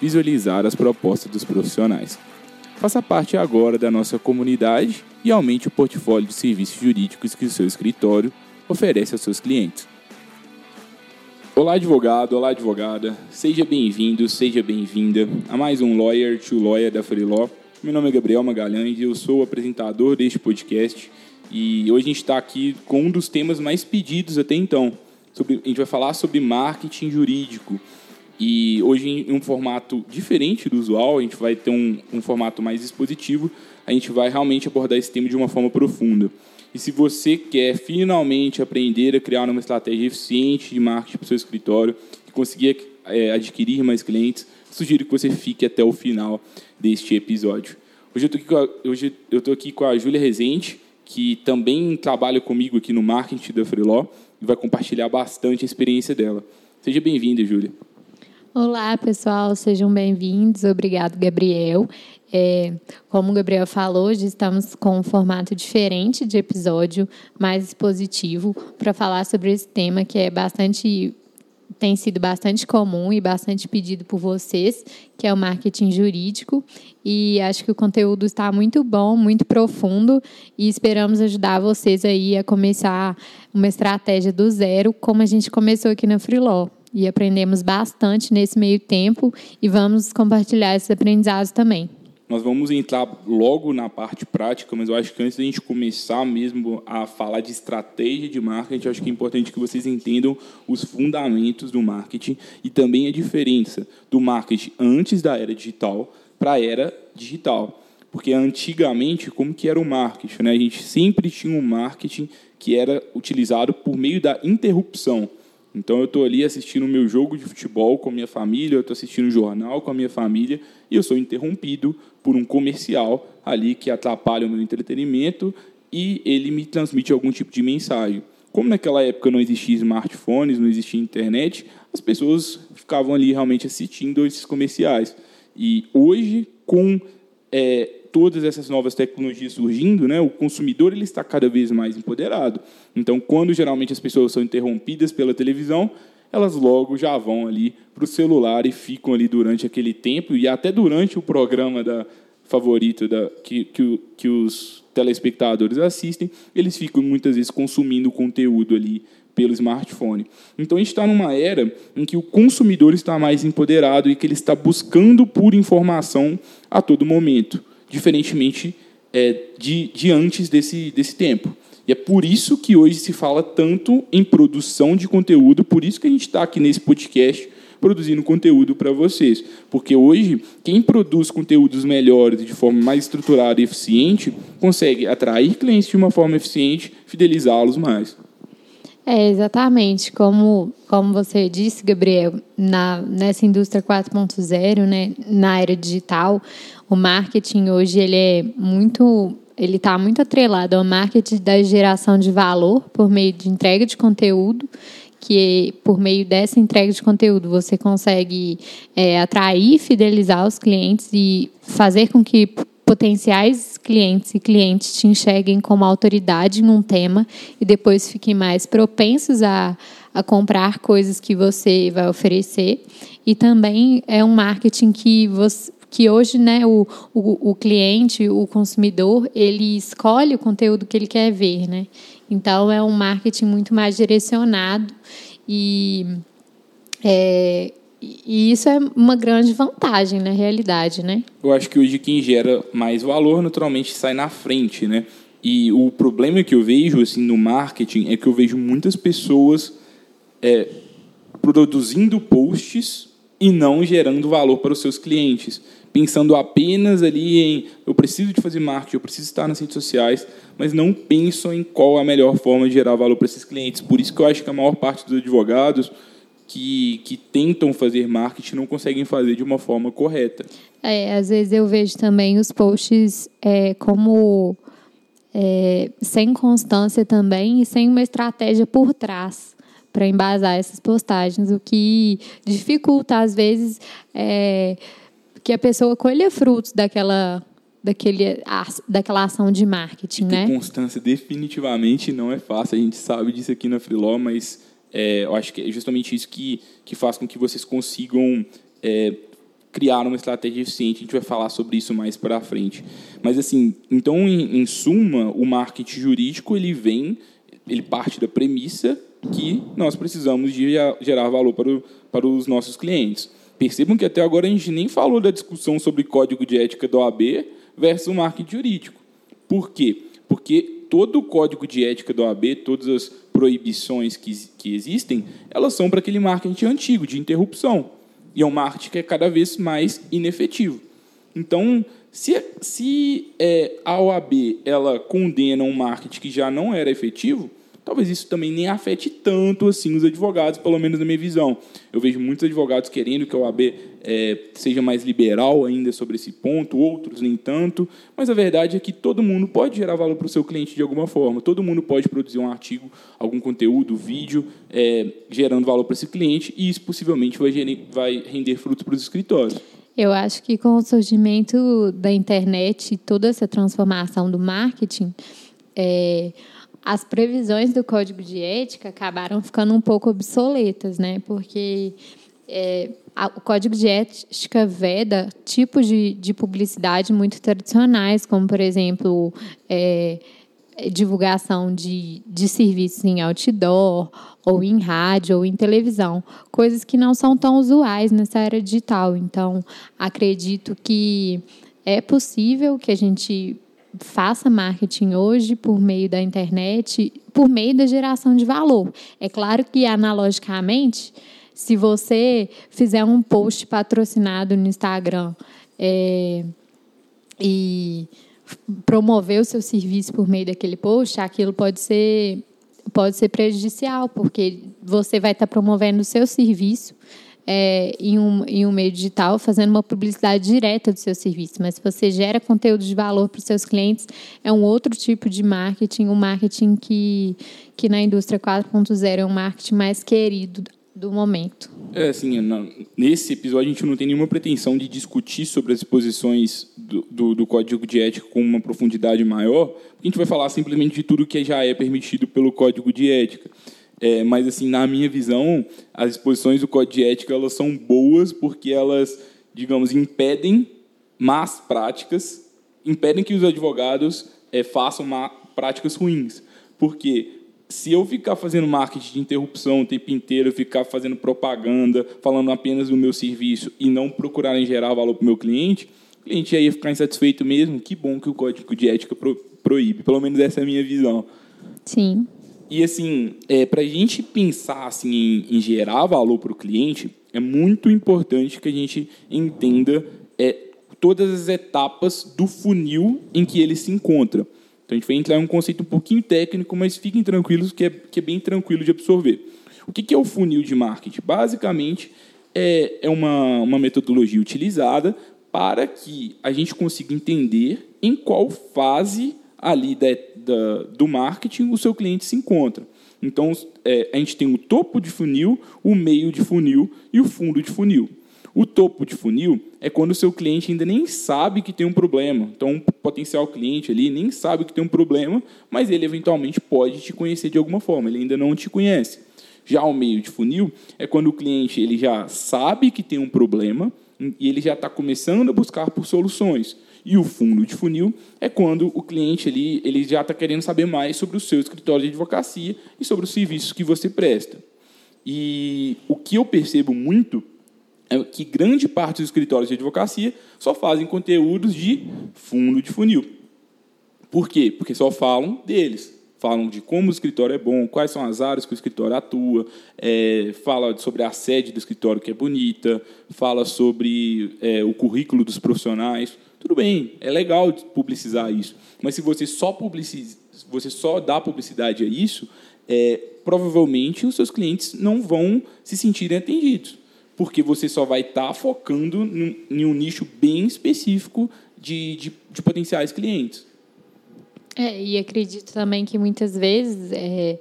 visualizar as propostas dos profissionais. Faça parte agora da nossa comunidade e aumente o portfólio de serviços jurídicos que o seu escritório oferece aos seus clientes. Olá, advogado, olá, advogada. Seja bem-vindo, seja bem-vinda a mais um Lawyer to Lawyer da Freelaw. Meu nome é Gabriel Magalhães e eu sou o apresentador deste podcast. E hoje a gente está aqui com um dos temas mais pedidos até então. Sobre, a gente vai falar sobre marketing jurídico. E hoje, em um formato diferente do usual, a gente vai ter um, um formato mais expositivo, a gente vai realmente abordar esse tema de uma forma profunda. E se você quer finalmente aprender a criar uma estratégia eficiente de marketing para o seu escritório e conseguir é, adquirir mais clientes, sugiro que você fique até o final deste episódio. Hoje eu estou aqui, com a Júlia Rezende, que também trabalha comigo aqui no marketing da Freeló e vai compartilhar bastante a experiência dela. Seja bem-vinda, Júlia. Olá, pessoal, sejam bem-vindos. Obrigado, Gabriel. É, como o Gabriel falou, hoje estamos com um formato diferente de episódio, mais positivo, para falar sobre esse tema que é bastante tem sido bastante comum e bastante pedido por vocês, que é o marketing jurídico. E acho que o conteúdo está muito bom, muito profundo e esperamos ajudar vocês aí a começar uma estratégia do zero, como a gente começou aqui na Freelaw e aprendemos bastante nesse meio tempo e vamos compartilhar esses aprendizados também. Nós vamos entrar logo na parte prática, mas eu acho que antes da gente começar mesmo a falar de estratégia de marketing, acho que é importante que vocês entendam os fundamentos do marketing e também a diferença do marketing antes da era digital para a era digital. Porque antigamente, como que era o marketing? Né? A gente sempre tinha um marketing que era utilizado por meio da interrupção. Então eu estou ali assistindo o meu jogo de futebol com a minha família, eu estou assistindo o jornal com a minha família e eu sou interrompido por um comercial ali que atrapalha o meu entretenimento e ele me transmite algum tipo de mensagem. Como naquela época não existia smartphones, não existia internet, as pessoas ficavam ali realmente assistindo esses comerciais. E hoje, com é, todas essas novas tecnologias surgindo, né, o consumidor ele está cada vez mais empoderado. Então, quando geralmente as pessoas são interrompidas pela televisão, elas logo já vão ali para o celular e ficam ali durante aquele tempo e até durante o programa da favorito da, que, que, que os telespectadores assistem, eles ficam muitas vezes consumindo conteúdo ali pelo smartphone. Então a gente está numa era em que o consumidor está mais empoderado e que ele está buscando por informação a todo momento diferentemente é, de, de antes desse, desse tempo. E é por isso que hoje se fala tanto em produção de conteúdo, por isso que a gente está aqui nesse podcast produzindo conteúdo para vocês. Porque hoje, quem produz conteúdos melhores de forma mais estruturada e eficiente, consegue atrair clientes de uma forma eficiente, fidelizá-los mais. É, exatamente. Como, como você disse, Gabriel, na, nessa indústria 4.0, né, na era digital, o marketing hoje ele é muito ele está muito atrelado ao marketing da geração de valor por meio de entrega de conteúdo, que por meio dessa entrega de conteúdo você consegue é, atrair, fidelizar os clientes e fazer com que potenciais clientes e clientes te enxerguem como autoridade em um tema e depois fiquem mais propensos a, a comprar coisas que você vai oferecer. E também é um marketing que você que hoje né, o, o, o, cliente, o consumidor, ele escolhe o conteúdo que ele quer ver. Né? Então, é um marketing muito mais direcionado e é, e isso é uma grande vantagem na realidade, né? Eu acho que hoje quem gera mais valor naturalmente sai na frente, né? E o problema que eu vejo assim no marketing é que eu vejo muitas pessoas é, produzindo posts e não gerando valor para os seus clientes, pensando apenas ali em eu preciso de fazer marketing, eu preciso estar nas redes sociais, mas não pensam em qual a melhor forma de gerar valor para esses clientes. Por isso que eu acho que a maior parte dos advogados que, que tentam fazer marketing não conseguem fazer de uma forma correta. É, às vezes eu vejo também os posts é, como é, sem constância também e sem uma estratégia por trás para embasar essas postagens, o que dificulta às vezes é, que a pessoa colha frutos daquela daquele, daquela ação de marketing, e né? Constância definitivamente não é fácil. A gente sabe disso aqui na Freeló, mas é, eu acho que é justamente isso que, que faz com que vocês consigam é, criar uma estratégia eficiente. A gente vai falar sobre isso mais para frente. Mas assim, então em, em suma, o marketing jurídico ele vem, ele parte da premissa que nós precisamos de gerar valor para, o, para os nossos clientes. Percebam que até agora a gente nem falou da discussão sobre código de ética do AB versus o marketing jurídico. Por quê? Porque todo o código de ética do AB, todas as proibições que, que existem, elas são para aquele marketing antigo, de interrupção. E é um marketing que é cada vez mais inefetivo. Então, se, se é, a OAB ela condena um marketing que já não era efetivo, talvez isso também nem afete tanto assim os advogados, pelo menos na minha visão. Eu vejo muitos advogados querendo que a OAB é, seja mais liberal ainda sobre esse ponto, outros nem tanto, mas a verdade é que todo mundo pode gerar valor para o seu cliente de alguma forma, todo mundo pode produzir um artigo, algum conteúdo, vídeo, é, gerando valor para esse cliente, e isso possivelmente vai, vai render frutos para os escritórios. Eu acho que com o surgimento da internet e toda essa transformação do marketing, é, as previsões do código de ética acabaram ficando um pouco obsoletas, né? Porque é, a, o código de ética veda tipos de, de publicidade muito tradicionais, como, por exemplo, é, divulgação de, de serviços em outdoor, ou em rádio, ou em televisão, coisas que não são tão usuais nessa era digital. Então, acredito que é possível que a gente faça marketing hoje por meio da internet, por meio da geração de valor. É claro que analogicamente, se você fizer um post patrocinado no Instagram é, e promover o seu serviço por meio daquele post, aquilo pode ser pode ser prejudicial, porque você vai estar promovendo o seu serviço é, em, um, em um meio digital, fazendo uma publicidade direta do seu serviço. Mas se você gera conteúdo de valor para os seus clientes, é um outro tipo de marketing, um marketing que, que na indústria 4.0 é um marketing mais querido do momento. É, assim, nesse episódio a gente não tem nenhuma pretensão de discutir sobre as posições do, do, do, Código de Ética com uma profundidade maior, a gente vai falar simplesmente de tudo que já é permitido pelo Código de Ética. É, mas, assim, na minha visão, as exposições do Código de Ética elas são boas porque elas, digamos, impedem más práticas, impedem que os advogados é, façam práticas ruins. Porque se eu ficar fazendo marketing de interrupção o tempo inteiro, ficar fazendo propaganda, falando apenas do meu serviço e não procurar em gerar valor para o meu cliente, o cliente ia ficar insatisfeito mesmo. Que bom que o código de ética pro, proíbe. Pelo menos essa é a minha visão. Sim. E assim, é, para a gente pensar assim, em, em gerar valor para o cliente, é muito importante que a gente entenda é, todas as etapas do funil em que ele se encontra. Então a gente vai entrar em um conceito um pouquinho técnico, mas fiquem tranquilos que é, que é bem tranquilo de absorver. O que é o funil de marketing? Basicamente, é, é uma, uma metodologia utilizada para que a gente consiga entender em qual fase ali da, da, do marketing o seu cliente se encontra. Então, é, a gente tem o topo de funil, o meio de funil e o fundo de funil. O topo de funil é quando o seu cliente ainda nem sabe que tem um problema. Então, um potencial cliente ali nem sabe que tem um problema, mas ele eventualmente pode te conhecer de alguma forma, ele ainda não te conhece. Já o meio de funil é quando o cliente ele já sabe que tem um problema e ele já está começando a buscar por soluções. E o fundo de funil é quando o cliente ali, ele já está querendo saber mais sobre o seu escritório de advocacia e sobre os serviços que você presta. E o que eu percebo muito é que grande parte dos escritórios de advocacia só fazem conteúdos de fundo de funil. Por quê? Porque só falam deles. Falam de como o escritório é bom, quais são as áreas que o escritório atua, é, fala sobre a sede do escritório que é bonita, fala sobre é, o currículo dos profissionais. Tudo bem, é legal publicizar isso. Mas se você só, publiciza, você só dá publicidade a isso, é, provavelmente os seus clientes não vão se sentirem atendidos porque você só vai estar tá focando em um nicho bem específico de, de, de, potenciais clientes. É, e acredito também que muitas vezes, é,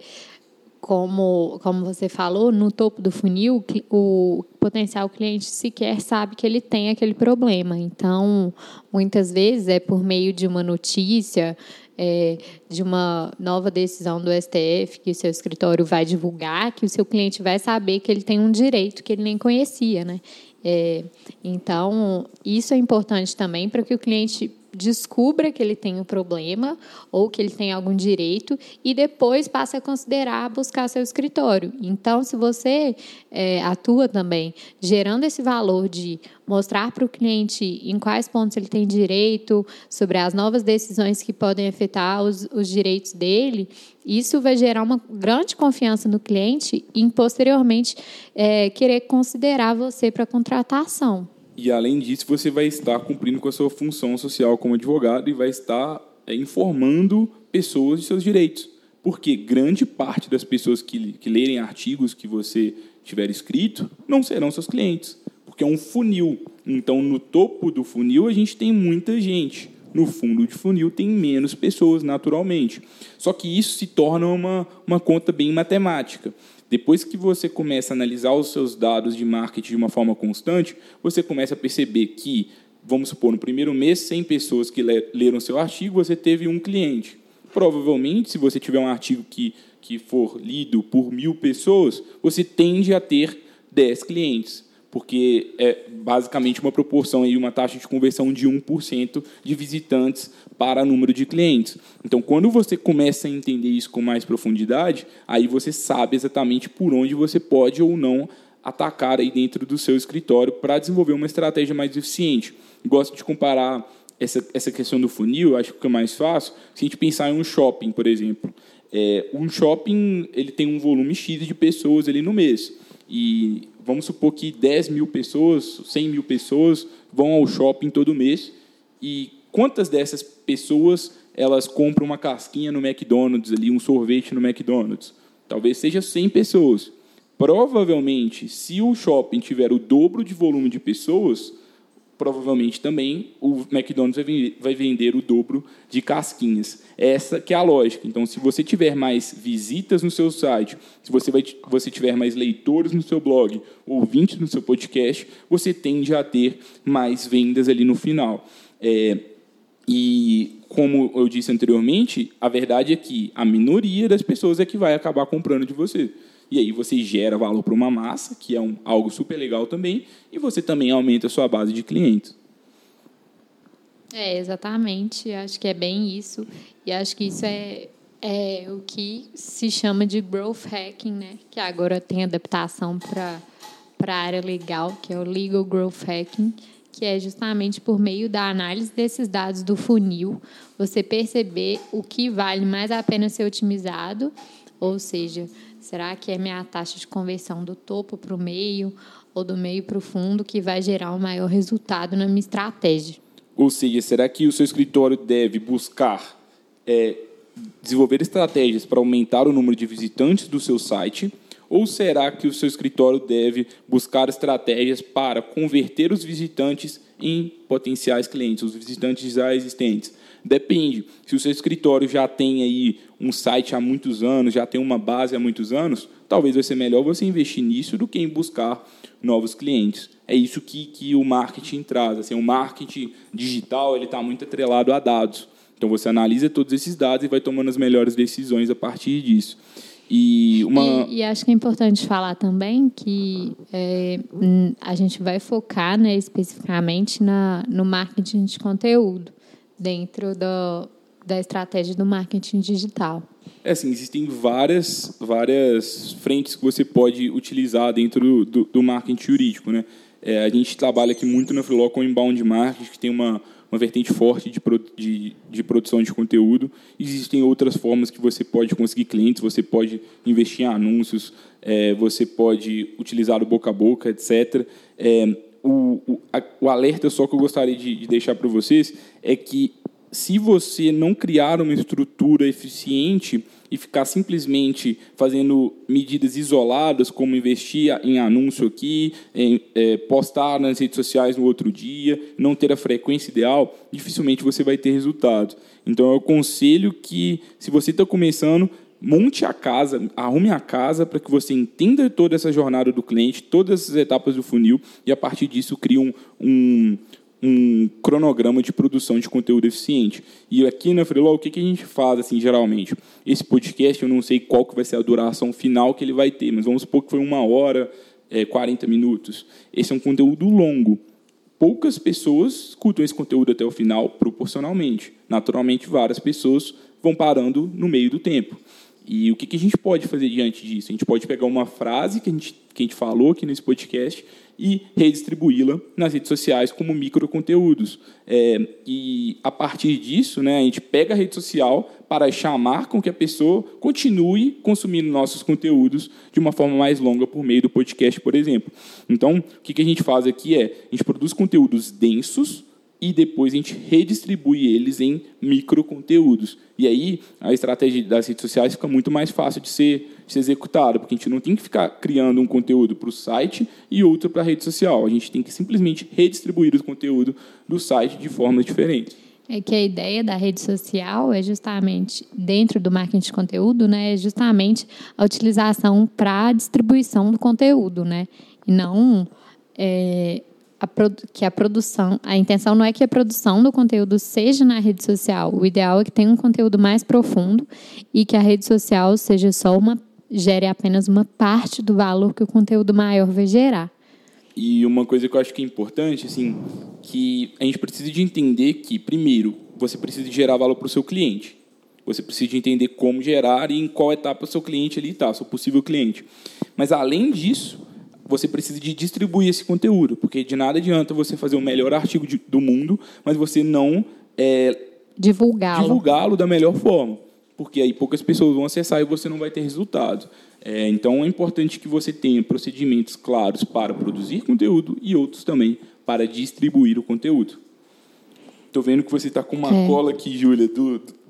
como, como você falou, no topo do funil, o potencial cliente sequer sabe que ele tem aquele problema. Então, muitas vezes é por meio de uma notícia, é, de uma nova decisão do STF que o seu escritório vai divulgar, que o seu cliente vai saber que ele tem um direito que ele nem conhecia, né? É, então, isso é importante também para que o cliente descubra que ele tem um problema ou que ele tem algum direito e depois passe a considerar buscar seu escritório. Então, se você é, atua também gerando esse valor de mostrar para o cliente em quais pontos ele tem direito, sobre as novas decisões que podem afetar os, os direitos dele, isso vai gerar uma grande confiança no cliente e, posteriormente, é, querer considerar você para contratação. E, além disso, você vai estar cumprindo com a sua função social como advogado e vai estar é, informando pessoas de seus direitos. Porque grande parte das pessoas que, que lerem artigos que você tiver escrito não serão seus clientes porque é um funil. Então, no topo do funil, a gente tem muita gente. No fundo de funil, tem menos pessoas, naturalmente. Só que isso se torna uma, uma conta bem matemática. Depois que você começa a analisar os seus dados de marketing de uma forma constante, você começa a perceber que, vamos supor, no primeiro mês, 100 pessoas que leram seu artigo, você teve um cliente. Provavelmente, se você tiver um artigo que, que for lido por mil pessoas, você tende a ter 10 clientes porque é basicamente uma proporção e uma taxa de conversão de 1% de visitantes para número de clientes. Então, quando você começa a entender isso com mais profundidade, aí você sabe exatamente por onde você pode ou não atacar aí dentro do seu escritório para desenvolver uma estratégia mais eficiente. Gosto de comparar essa, essa questão do funil, acho que é mais fácil, se a gente pensar em um shopping, por exemplo. É, um shopping ele tem um volume X de pessoas ali no mês. E vamos supor que 10 mil pessoas, 100 mil pessoas vão ao shopping todo mês. E quantas dessas pessoas elas compram uma casquinha no McDonald's, ali, um sorvete no McDonald's? Talvez seja 100 pessoas. Provavelmente, se o shopping tiver o dobro de volume de pessoas, provavelmente também o McDonald's vai vender o dobro de casquinhas. Essa que é a lógica. Então, se você tiver mais visitas no seu site, se você, vai, você tiver mais leitores no seu blog, ouvintes no seu podcast, você tende a ter mais vendas ali no final. É, e, como eu disse anteriormente, a verdade é que a minoria das pessoas é que vai acabar comprando de você. E aí você gera valor para uma massa, que é um, algo super legal também, e você também aumenta a sua base de clientes. É, exatamente. Acho que é bem isso. E acho que isso é, é o que se chama de growth hacking, né? Que agora tem adaptação para a área legal, que é o legal growth hacking, que é justamente por meio da análise desses dados do funil, você perceber o que vale mais a pena ser otimizado, ou seja, Será que é minha taxa de conversão do topo para o meio ou do meio para o fundo que vai gerar o um maior resultado na minha estratégia? Ou seja, será que o seu escritório deve buscar é, desenvolver estratégias para aumentar o número de visitantes do seu site? Ou será que o seu escritório deve buscar estratégias para converter os visitantes em potenciais clientes, os visitantes já existentes? Depende. Se o seu escritório já tem aí um site há muitos anos, já tem uma base há muitos anos, talvez vai ser melhor você investir nisso do que em buscar novos clientes. É isso que, que o marketing traz. Assim, o marketing digital ele está muito atrelado a dados. Então você analisa todos esses dados e vai tomando as melhores decisões a partir disso. E, uma... e, e acho que é importante falar também que é, a gente vai focar né, especificamente na, no marketing de conteúdo dentro do, da estratégia do marketing digital? É assim, existem várias, várias frentes que você pode utilizar dentro do, do marketing jurídico. Né? É, a gente trabalha aqui muito na Freeló com inbound marketing, que tem uma, uma vertente forte de, de, de, produção de conteúdo. Existem outras formas que você pode conseguir clientes, você pode investir em anúncios, é, você pode utilizar o boca a boca, etc. É, o, o, a, o, alerta só que eu gostaria de, de deixar para vocês é que se você não criar uma estrutura eficiente e ficar simplesmente fazendo medidas isoladas, como investir em anúncio aqui, em, é, postar nas redes sociais no outro dia, não ter a frequência ideal, dificilmente você vai ter resultado. Então, eu aconselho que, se você está começando, monte a casa, arrume a casa para que você entenda toda essa jornada do cliente, todas essas etapas do funil, e a partir disso crie um, um um cronograma de produção de conteúdo eficiente. E aqui na Freeló, o que a gente faz, assim, geralmente? Esse podcast, eu não sei qual que vai ser a duração final que ele vai ter, mas vamos supor que foi uma hora, é, 40 minutos. Esse é um conteúdo longo. Poucas pessoas escutam esse conteúdo até o final proporcionalmente. Naturalmente, várias pessoas vão parando no meio do tempo. E o que, que a gente pode fazer diante disso? A gente pode pegar uma frase que a gente, que a gente falou aqui nesse podcast e redistribuí-la nas redes sociais como microconteúdos. É, e a partir disso, né, a gente pega a rede social para chamar com que a pessoa continue consumindo nossos conteúdos de uma forma mais longa por meio do podcast, por exemplo. Então, o que a gente faz aqui é a gente produz conteúdos densos e depois a gente redistribui eles em microconteúdos. E aí a estratégia das redes sociais fica muito mais fácil de ser, de ser executada, porque a gente não tem que ficar criando um conteúdo para o site e outro para a rede social. A gente tem que simplesmente redistribuir o conteúdo do site de formas diferentes. É que a ideia da rede social é justamente, dentro do marketing de conteúdo, né, é justamente a utilização para a distribuição do conteúdo, né? E não é, a que a produção, a intenção não é que a produção do conteúdo seja na rede social. O ideal é que tenha um conteúdo mais profundo e que a rede social seja só uma gere apenas uma parte do valor que o conteúdo maior vai gerar. E uma coisa que eu acho que é importante, assim, que a gente precisa de entender que, primeiro, você precisa gerar valor para o seu cliente. Você precisa de entender como gerar e em qual etapa o seu cliente ali está, seu possível cliente. Mas, além disso, você precisa de distribuir esse conteúdo, porque de nada adianta você fazer o melhor artigo de, do mundo, mas você não é, divulgá-lo divulgá da melhor forma, porque aí poucas pessoas vão acessar e você não vai ter resultado. É, então é importante que você tenha procedimentos claros para produzir conteúdo e outros também para distribuir o conteúdo. Estou vendo que você está com uma é. cola aqui, Júlia,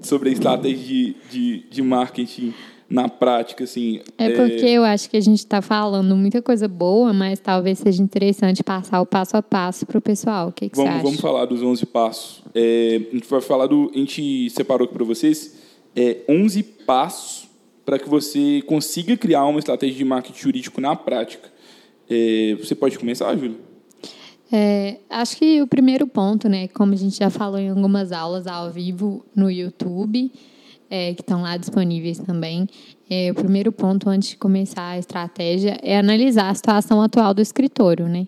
sobre a estratégia de, de, de marketing na prática, assim. É porque é... eu acho que a gente está falando muita coisa boa, mas talvez seja interessante passar o passo a passo para o pessoal. O que, que vamos, você acha? Vamos falar dos 11 passos. É, a gente vai falar do. A gente separou aqui para vocês é, 11 passos para que você consiga criar uma estratégia de marketing jurídico na prática. É, você pode começar, Júlia? É, acho que o primeiro ponto, né, como a gente já falou em algumas aulas ao vivo no YouTube, é, que estão lá disponíveis também. É, o primeiro ponto, antes de começar a estratégia, é analisar a situação atual do escritório, né?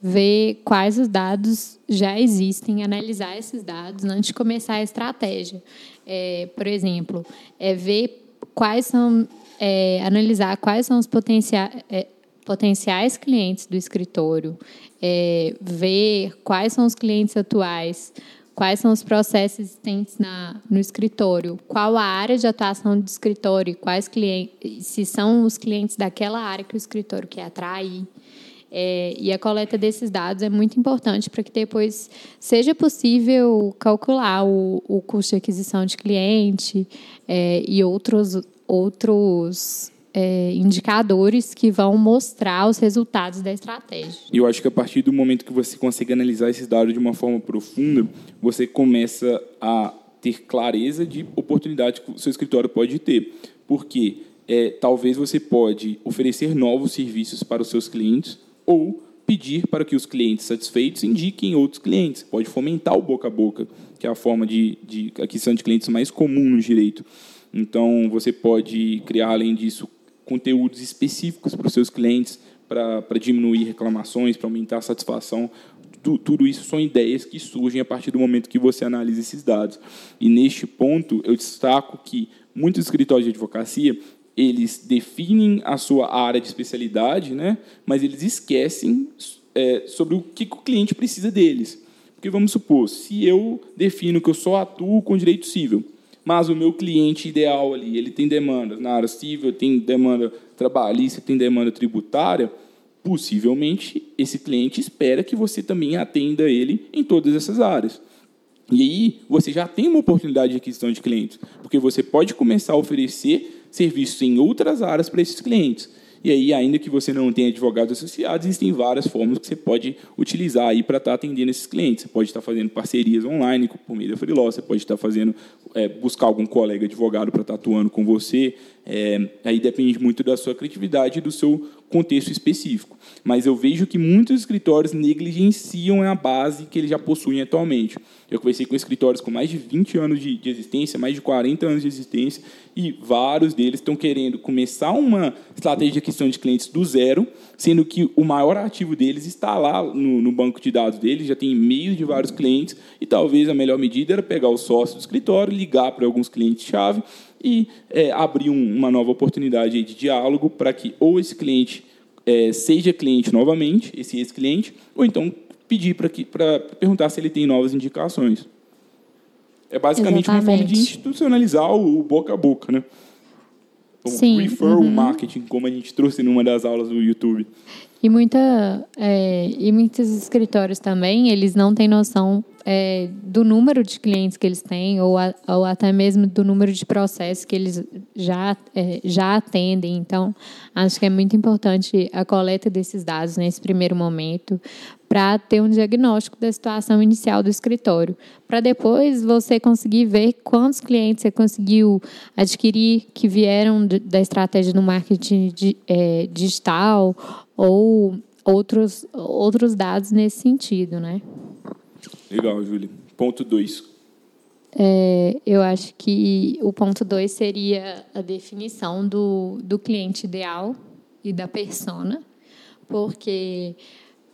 Ver quais os dados já existem, analisar esses dados antes de começar a estratégia. É, por exemplo, é ver quais são, é, analisar quais são os potenciais, é, potenciais clientes do escritório, é, ver quais são os clientes atuais, quais são os processos existentes na, no escritório, qual a área de atuação do escritório, quais clientes, se são os clientes daquela área que o escritório quer atrair. É, e a coleta desses dados é muito importante para que depois seja possível calcular o, o custo de aquisição de cliente é, e outros, outros é, indicadores que vão mostrar os resultados da estratégia. E eu acho que a partir do momento que você consegue analisar esses dados de uma forma profunda, você começa a ter clareza de oportunidade que o seu escritório pode ter. Porque é, talvez você pode oferecer novos serviços para os seus clientes ou pedir para que os clientes satisfeitos indiquem outros clientes. Pode fomentar o boca a boca, que é a forma de, de aquisição de clientes mais comum no direito. Então, você pode criar, além disso, conteúdos específicos para os seus clientes, para diminuir reclamações, para aumentar a satisfação. Tu, tudo isso são ideias que surgem a partir do momento que você analisa esses dados. E neste ponto, eu destaco que muitos escritórios de advocacia eles definem a sua área de especialidade, né? mas eles esquecem é, sobre o que, o cliente precisa deles. Porque vamos supor, se eu defino que eu só atuo com direito civil, mas o meu cliente ideal ali, ele tem demanda na área civil, tem demanda trabalhista, tem demanda tributária, possivelmente esse cliente espera que você também atenda ele em todas essas áreas. E aí você já tem uma oportunidade de aquisição de clientes, porque você pode começar a oferecer serviços em outras áreas para esses clientes. E aí, ainda que você não tenha advogados associados, existem várias formas que você pode utilizar aí para estar tá atendendo esses clientes. Você pode estar fazendo parcerias online por meio da Freeló, você pode estar fazendo, é, buscar algum colega advogado para estar atuando com você. É, aí depende muito da sua criatividade e do seu contexto específico. Mas eu vejo que muitos escritórios negligenciam a base que eles já possuem atualmente. Eu conversei com escritórios com mais de 20 anos de, de existência, mais de 40 anos de existência, e vários deles estão querendo começar uma estratégia de aquisição de clientes do zero, sendo que o maior ativo deles está lá no, no banco de dados deles, já tem e-mails de vários clientes, e talvez a melhor medida era pegar o sócio do escritório, ligar para alguns clientes-chave e é, abrir um, uma nova oportunidade de diálogo para que ou esse cliente é, seja cliente novamente, esse ex-cliente, ou então pedir para perguntar se ele tem novas indicações. É basicamente Exatamente. uma forma de institucionalizar o, o, boca a boca, né? O Sim, referral uhum. marketing, como a gente trouxe numa das aulas do YouTube. E, muita, é, e muitos escritórios também, eles não têm noção é, do número de clientes que eles têm ou, a, ou até mesmo do número de processos que eles já, é, já atendem. Então, acho que é muito importante a coleta desses dados nesse primeiro momento para ter um diagnóstico da situação inicial do escritório, para depois você conseguir ver quantos clientes você conseguiu adquirir que vieram da estratégia do marketing é, digital ou outros, outros dados nesse sentido, né? Legal, Júlia. Ponto 2. É, eu acho que o ponto 2 seria a definição do, do cliente ideal e da persona, porque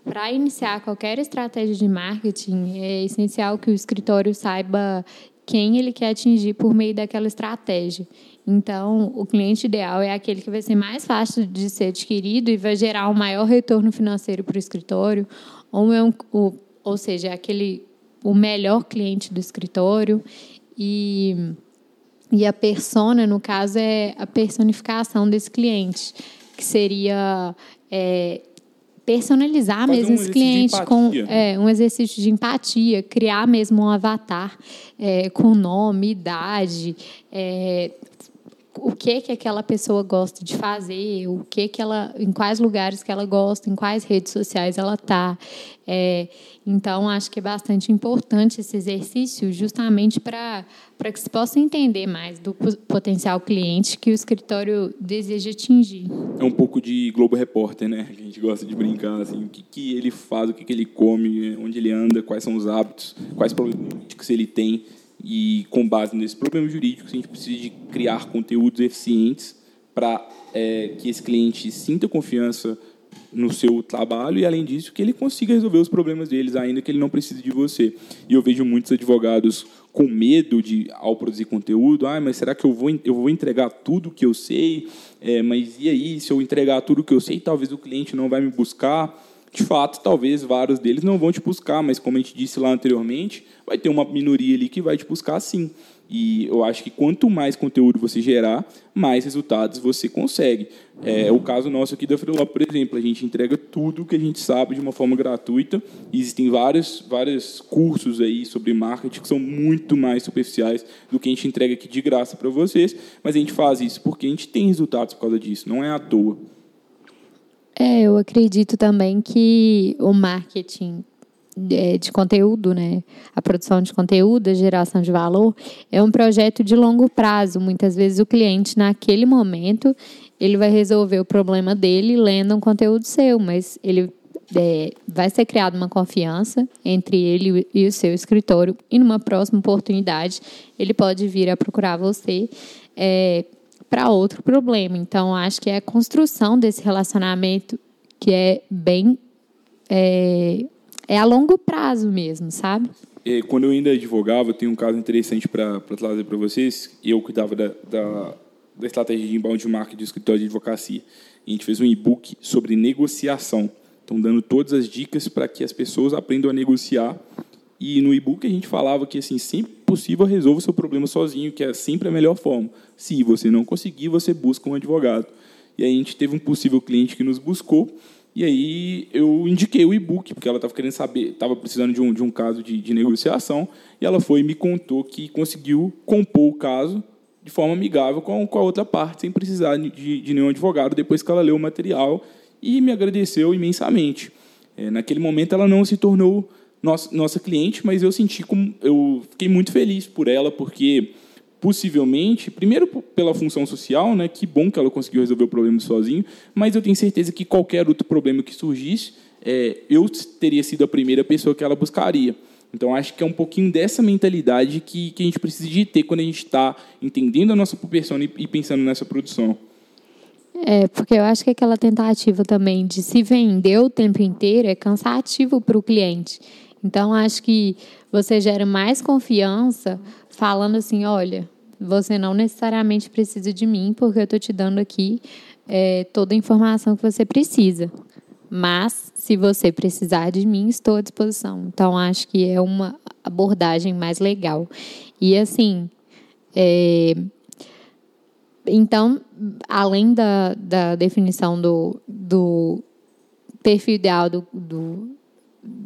para iniciar qualquer estratégia de marketing, é essencial que o escritório saiba quem ele quer atingir por meio daquela estratégia. Então, o cliente ideal é aquele que vai ser mais fácil de ser adquirido e vai gerar um maior retorno financeiro para o escritório, ou, é um, ou, ou seja, é aquele o melhor cliente do escritório. E, e a persona, no caso, é a personificação desse cliente, que seria é, personalizar Fazer mesmo um esse cliente com é, um exercício de empatia, criar mesmo um avatar é, com nome, idade, é, o que que aquela pessoa gosta de fazer, o que que ela, em quais lugares que ela gosta, em quais redes sociais ela está. É, então, acho que é bastante importante esse exercício, justamente para para que se possa entender mais do potencial cliente que o escritório deseja atingir. É um pouco de Globo Repórter, né? Que a gente gosta de brincar assim, o que, que ele faz, o que, que ele come, onde ele anda, quais são os hábitos, quais problemas que ele tem e com base nesses problemas jurídicos, a gente precisa de criar conteúdos eficientes para é, que esse cliente sinta confiança no seu trabalho e, além disso, que ele consiga resolver os problemas deles, ainda que ele não precise de você. E eu vejo muitos advogados com medo de, ao produzir conteúdo, ah, mas será que eu vou, eu vou entregar tudo que eu sei? É, mas e aí, se eu entregar tudo que eu sei, talvez o cliente não vai me buscar? De fato, talvez vários deles não vão te buscar, mas como a gente disse lá anteriormente, vai ter uma minoria ali que vai te buscar sim. E eu acho que quanto mais conteúdo você gerar, mais resultados você consegue. É o caso nosso aqui da Freeló, por exemplo. A gente entrega tudo que a gente sabe de uma forma gratuita. Existem vários, vários cursos aí sobre marketing que são muito mais superficiais do que a gente entrega aqui de graça para vocês. Mas a gente faz isso porque a gente tem resultados por causa disso, não é à toa. É, eu acredito também que o marketing é, de conteúdo, né? A produção de conteúdo, a geração de valor, é um projeto de longo prazo. Muitas vezes o cliente, naquele momento, ele vai resolver o problema dele lendo um conteúdo seu, mas ele é, vai ser criada uma confiança entre ele e o seu escritório e numa próxima oportunidade ele pode vir a procurar você é, para outro problema. Então, acho que é a construção desse relacionamento que é bem. É, é a longo prazo mesmo, sabe? É, quando eu ainda advogava, eu tenho um caso interessante para trazer para vocês. Eu cuidava da, da, da estratégia de inbound marketing do escritório de advocacia. A gente fez um e-book sobre negociação. Estão dando todas as dicas para que as pessoas aprendam a negociar. E no e-book a gente falava que assim, sempre possível resolva o seu problema sozinho, que é sempre a melhor forma. Se você não conseguir, você busca um advogado. E aí a gente teve um possível cliente que nos buscou e aí eu indiquei o e-book, porque ela estava querendo saber, estava precisando de um, de um caso de, de negociação, e ela foi e me contou que conseguiu compor o caso de forma amigável com, com a outra parte, sem precisar de, de nenhum advogado, depois que ela leu o material e me agradeceu imensamente. É, naquele momento ela não se tornou nossa, nossa cliente, mas eu senti como eu fiquei muito feliz por ela, porque possivelmente, primeiro pela função social, né, que bom que ela conseguiu resolver o problema sozinho, mas eu tenho certeza que qualquer outro problema que surgisse, é, eu teria sido a primeira pessoa que ela buscaria. Então, acho que é um pouquinho dessa mentalidade que, que a gente precisa de ter quando a gente está entendendo a nossa persona e, e pensando nessa produção. É, porque eu acho que aquela tentativa também de se vender o tempo inteiro é cansativo para o cliente. Então, acho que você gera mais confiança falando assim: olha, você não necessariamente precisa de mim, porque eu estou te dando aqui é, toda a informação que você precisa. Mas, se você precisar de mim, estou à disposição. Então, acho que é uma abordagem mais legal. E, assim, é, então, além da, da definição do, do perfil ideal do, do,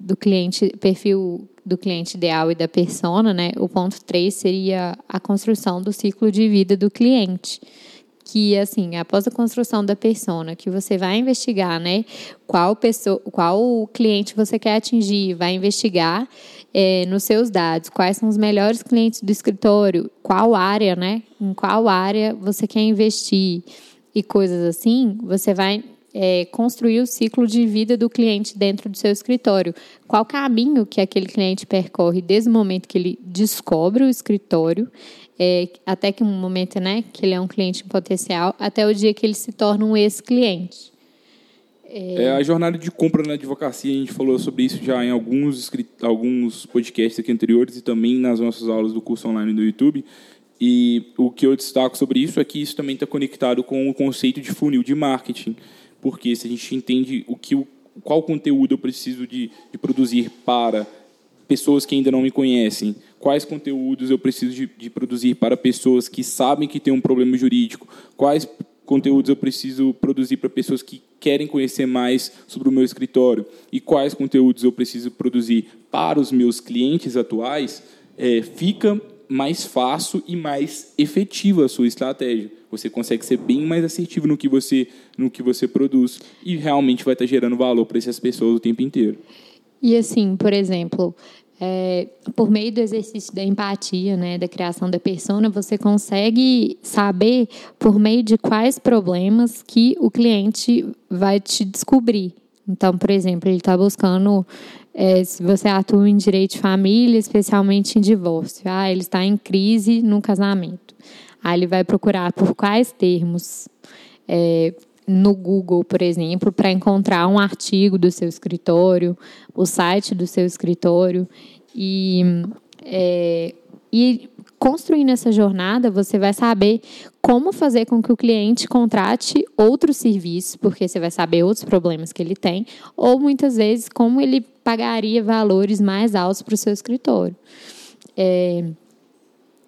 do cliente, perfil do cliente ideal e da persona, né? O ponto 3 seria a construção do ciclo de vida do cliente. Que, assim, após a construção da persona, que você vai investigar, né? Qual, pessoa, qual cliente você quer atingir, vai investigar é, nos seus dados quais são os melhores clientes do escritório, qual área, né? Em qual área você quer investir e coisas assim, você vai é, construir o ciclo de vida do cliente dentro do seu escritório. Qual caminho que aquele cliente percorre desde o momento que ele descobre o escritório, é, até que um momento né, que ele é um cliente potencial, até o dia que ele se torna um ex-cliente. É... é... a jornada de compra na advocacia, a gente falou sobre isso já em alguns, alguns podcasts aqui anteriores e também nas nossas aulas do curso online do YouTube. E o que eu destaco sobre isso é que isso também está conectado com o conceito de funil de marketing porque se a gente entende o que qual conteúdo eu preciso de, de produzir para pessoas que ainda não me conhecem, quais conteúdos eu preciso de, de, produzir para pessoas que sabem que tem um problema jurídico, quais conteúdos eu preciso produzir para pessoas que querem conhecer mais sobre o meu escritório? E quais conteúdos eu preciso produzir para os meus clientes atuais, é, fica mais fácil e mais efetiva a sua estratégia. Você consegue ser bem mais assertivo no que você, no que você produz e realmente vai estar gerando valor para essas pessoas o tempo inteiro. E assim, por exemplo, é, por meio do exercício da empatia, né, da criação da persona, você consegue saber por meio de quais problemas que o cliente vai te descobrir. Então, por exemplo, ele está buscando é, se você atua em direito de família, especialmente em divórcio. Ah, ele está em crise no casamento. Aí ele vai procurar por quais termos é, no Google, por exemplo, para encontrar um artigo do seu escritório, o site do seu escritório. E, é, e construindo essa jornada, você vai saber como fazer com que o cliente contrate outros serviços, porque você vai saber outros problemas que ele tem, ou muitas vezes como ele pagaria valores mais altos para o seu escritório. É,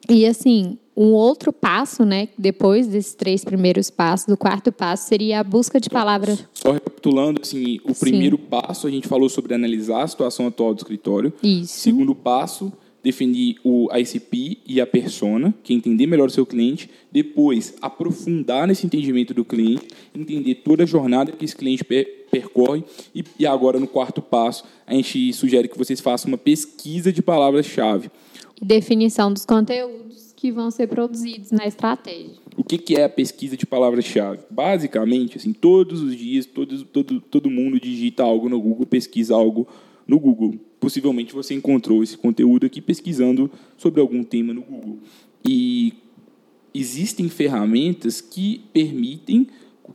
e assim, um outro passo, né, depois desses três primeiros passos, o quarto passo seria a busca de palavras. Só recapitulando, assim, o primeiro Sim. passo a gente falou sobre analisar a situação atual do escritório. Isso. Segundo passo, definir o ICP e a persona, que é entender melhor o seu cliente, depois aprofundar nesse entendimento do cliente, entender toda a jornada que esse cliente percorre e, e agora no quarto passo a gente sugere que vocês façam uma pesquisa de palavras-chave. Definição dos conteúdos que vão ser produzidos na estratégia. O que, que é a pesquisa de palavras-chave? Basicamente, assim, todos os dias, todo, todo, todo mundo digita algo no Google, pesquisa algo no Google. Possivelmente você encontrou esse conteúdo aqui pesquisando sobre algum tema no Google. E existem ferramentas que permitem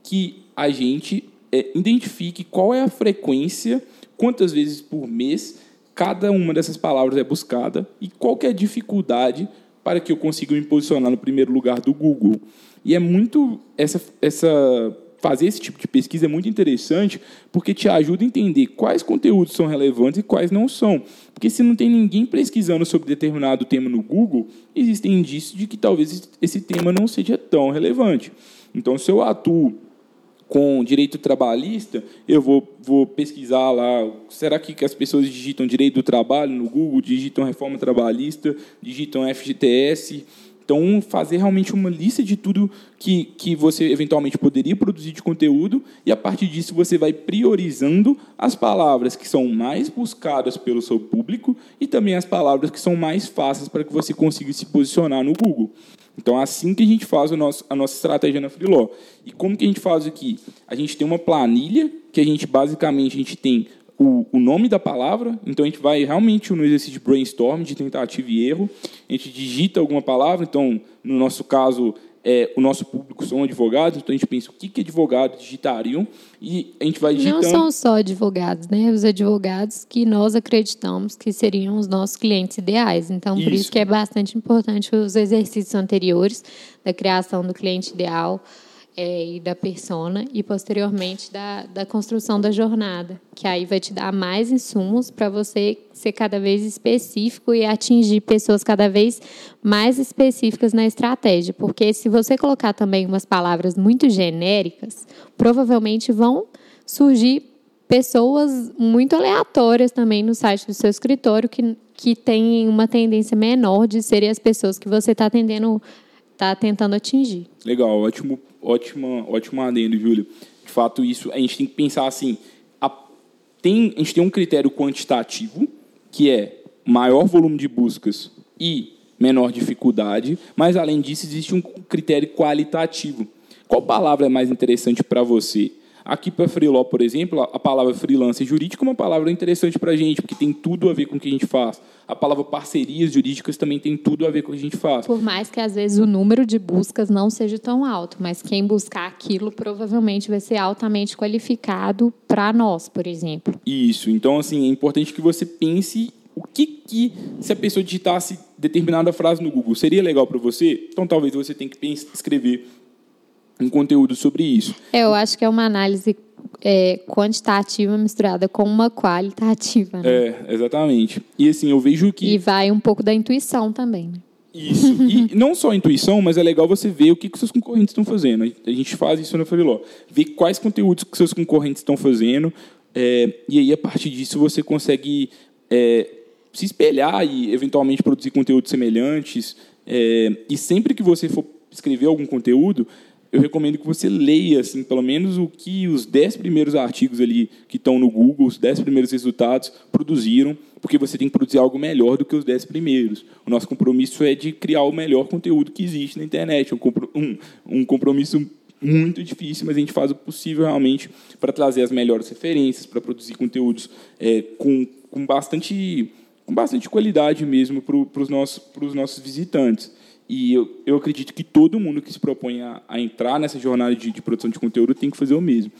que a gente é, identifique qual é a frequência, quantas vezes por mês cada uma dessas palavras é buscada e qual é a dificuldade para que eu consiga me posicionar no primeiro lugar do Google. E é muito essa, essa fazer esse tipo de pesquisa é muito interessante, porque te ajuda a entender quais conteúdos são relevantes e quais não são. Porque se não tem ninguém pesquisando sobre determinado tema no Google, existem indícios de que talvez esse tema não seja tão relevante. Então, se eu atuo com direito trabalhista, eu vou, vou pesquisar lá, será que as pessoas digitam direito do trabalho no Google, digitam reforma trabalhista, digitam FGTS, então, fazer realmente uma lista de tudo que, que você eventualmente poderia produzir de conteúdo, e a partir disso você vai priorizando as palavras que são mais buscadas pelo seu público e também as palavras que são mais fáceis para que você consiga se posicionar no Google. Então, é assim que a gente faz nosso, a nossa estratégia na Freeló. E como que a gente faz aqui? A gente tem uma planilha que a gente, basicamente, a gente tem o, o, nome da palavra, então a gente vai realmente no exercício de brainstorm, de tentativa e erro, a gente digita alguma palavra, então, no nosso caso, é, o nosso público são advogados, então a gente pensa o que, que advogados digitariam. E a gente vai digitando... Não são só advogados, né? Os advogados que nós acreditamos que seriam os nossos clientes ideais. Então, por isso, isso. que é bastante importante os exercícios anteriores da criação do cliente ideal, é, e da persona e posteriormente da, da construção da jornada, que aí vai te dar mais insumos para você ser cada vez específico e atingir pessoas cada vez mais específicas na estratégia, porque se você colocar também umas palavras muito genéricas, provavelmente vão surgir pessoas muito aleatórias também no site do seu escritório que, que têm uma tendência menor de serem as pessoas que você está atendendo está tentando atingir. Legal, ótimo ótima, ótimo adendo, Júlio. De fato, isso a gente tem que pensar assim: a, tem, a gente tem um critério quantitativo, que é maior volume de buscas e menor dificuldade, mas além disso existe um critério qualitativo. Qual palavra é mais interessante para você? Aqui para freeló, por exemplo, a palavra freelancer jurídico é uma palavra interessante para a gente, porque tem tudo a ver com o que a gente faz. A palavra parcerias jurídicas também tem tudo a ver com o que a gente faz. Por mais que às vezes o número de buscas não seja tão alto, mas quem buscar aquilo provavelmente vai ser altamente qualificado para nós, por exemplo. Isso. Então, assim, é importante que você pense o que, que se a pessoa digitasse determinada frase no Google seria legal para você? Então, talvez você tenha que escrever um conteúdo sobre isso. É, eu acho que é uma análise é, quantitativa misturada com uma qualitativa. Né? É, exatamente. E assim, eu vejo que. E vai um pouco da intuição também. Né? Isso. E não só a intuição, mas é legal você ver o que, que seus concorrentes estão fazendo. A gente faz isso na Freeló. Ver quais conteúdos que seus concorrentes estão fazendo. É, e aí, a partir disso, você consegue é, se espelhar e, eventualmente, produzir conteúdos semelhantes. É, e sempre que você for escrever algum conteúdo, eu recomendo que você leia, assim, pelo menos o que os dez primeiros artigos ali que estão no Google, os dez primeiros resultados produziram, porque você tem que produzir algo melhor do que os dez primeiros. O nosso compromisso é de criar o melhor conteúdo que existe na internet, um, um compromisso muito difícil, mas a gente faz o possível realmente para trazer as melhores referências, para produzir conteúdos é, com, com, bastante, com bastante qualidade mesmo para os nossos, nossos visitantes. E eu, eu acredito que todo mundo que se propõe a, a entrar nessa jornada de, de, produção de conteúdo tem que fazer o mesmo.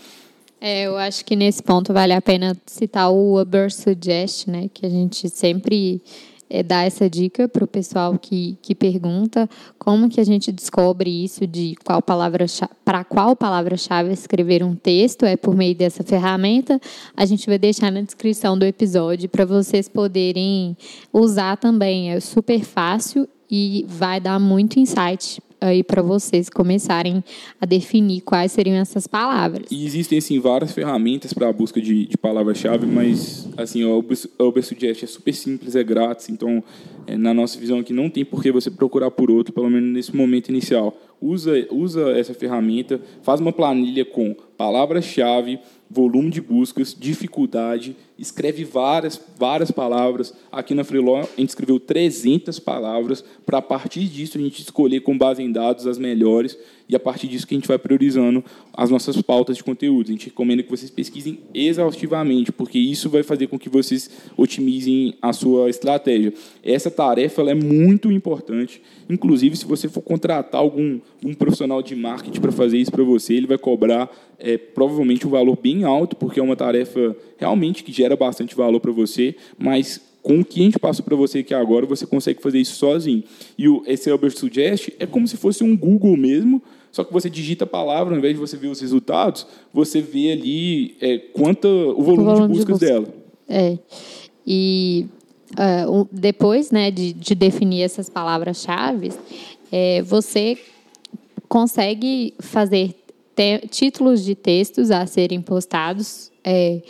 É, eu acho que nesse ponto vale a pena citar o Uber Suggest, né, que a gente sempre é, dá essa dica para o pessoal que, que pergunta como que a gente descobre isso de qual palavra para qual palavra-chave escrever um texto é por meio dessa ferramenta. A gente vai deixar na descrição do episódio para vocês poderem usar também. É super fácil e vai dar muito insight aí para vocês começarem a definir quais seriam essas palavras. E existem assim várias ferramentas para a busca de, de palavra-chave, mas assim o Uber Suggest é super simples, é grátis, então é, na nossa visão aqui não tem por que você procurar por outro, pelo menos nesse momento inicial. Usa usa essa ferramenta, faz uma planilha com palavra-chave, volume de buscas, dificuldade escreve várias, várias palavras. Aqui na Freeló, a gente escreveu 300 palavras para, a partir disso, a gente escolher com base em dados as melhores e, a partir disso, que a gente vai priorizando as nossas pautas de conteúdo. A gente recomenda que vocês pesquisem exaustivamente, porque isso vai fazer com que vocês otimizem a sua estratégia. Essa tarefa é muito importante. Inclusive, se você for contratar algum um profissional de marketing para fazer isso para você, ele vai cobrar é, provavelmente um valor bem alto, porque é uma tarefa realmente que gera bastante valor para você, mas com o que a gente passou para você aqui agora, você consegue fazer isso sozinho. E o, esse Albert Suggest é como se fosse um Google mesmo, só que você digita a palavra, ao invés de você ver os resultados, você vê ali é, quanto o volume, o volume de buscas de busca. dela. É. E uh, depois né, de, de, definir essas palavras-chave, é, você consegue fazer títulos de textos a serem postados. É,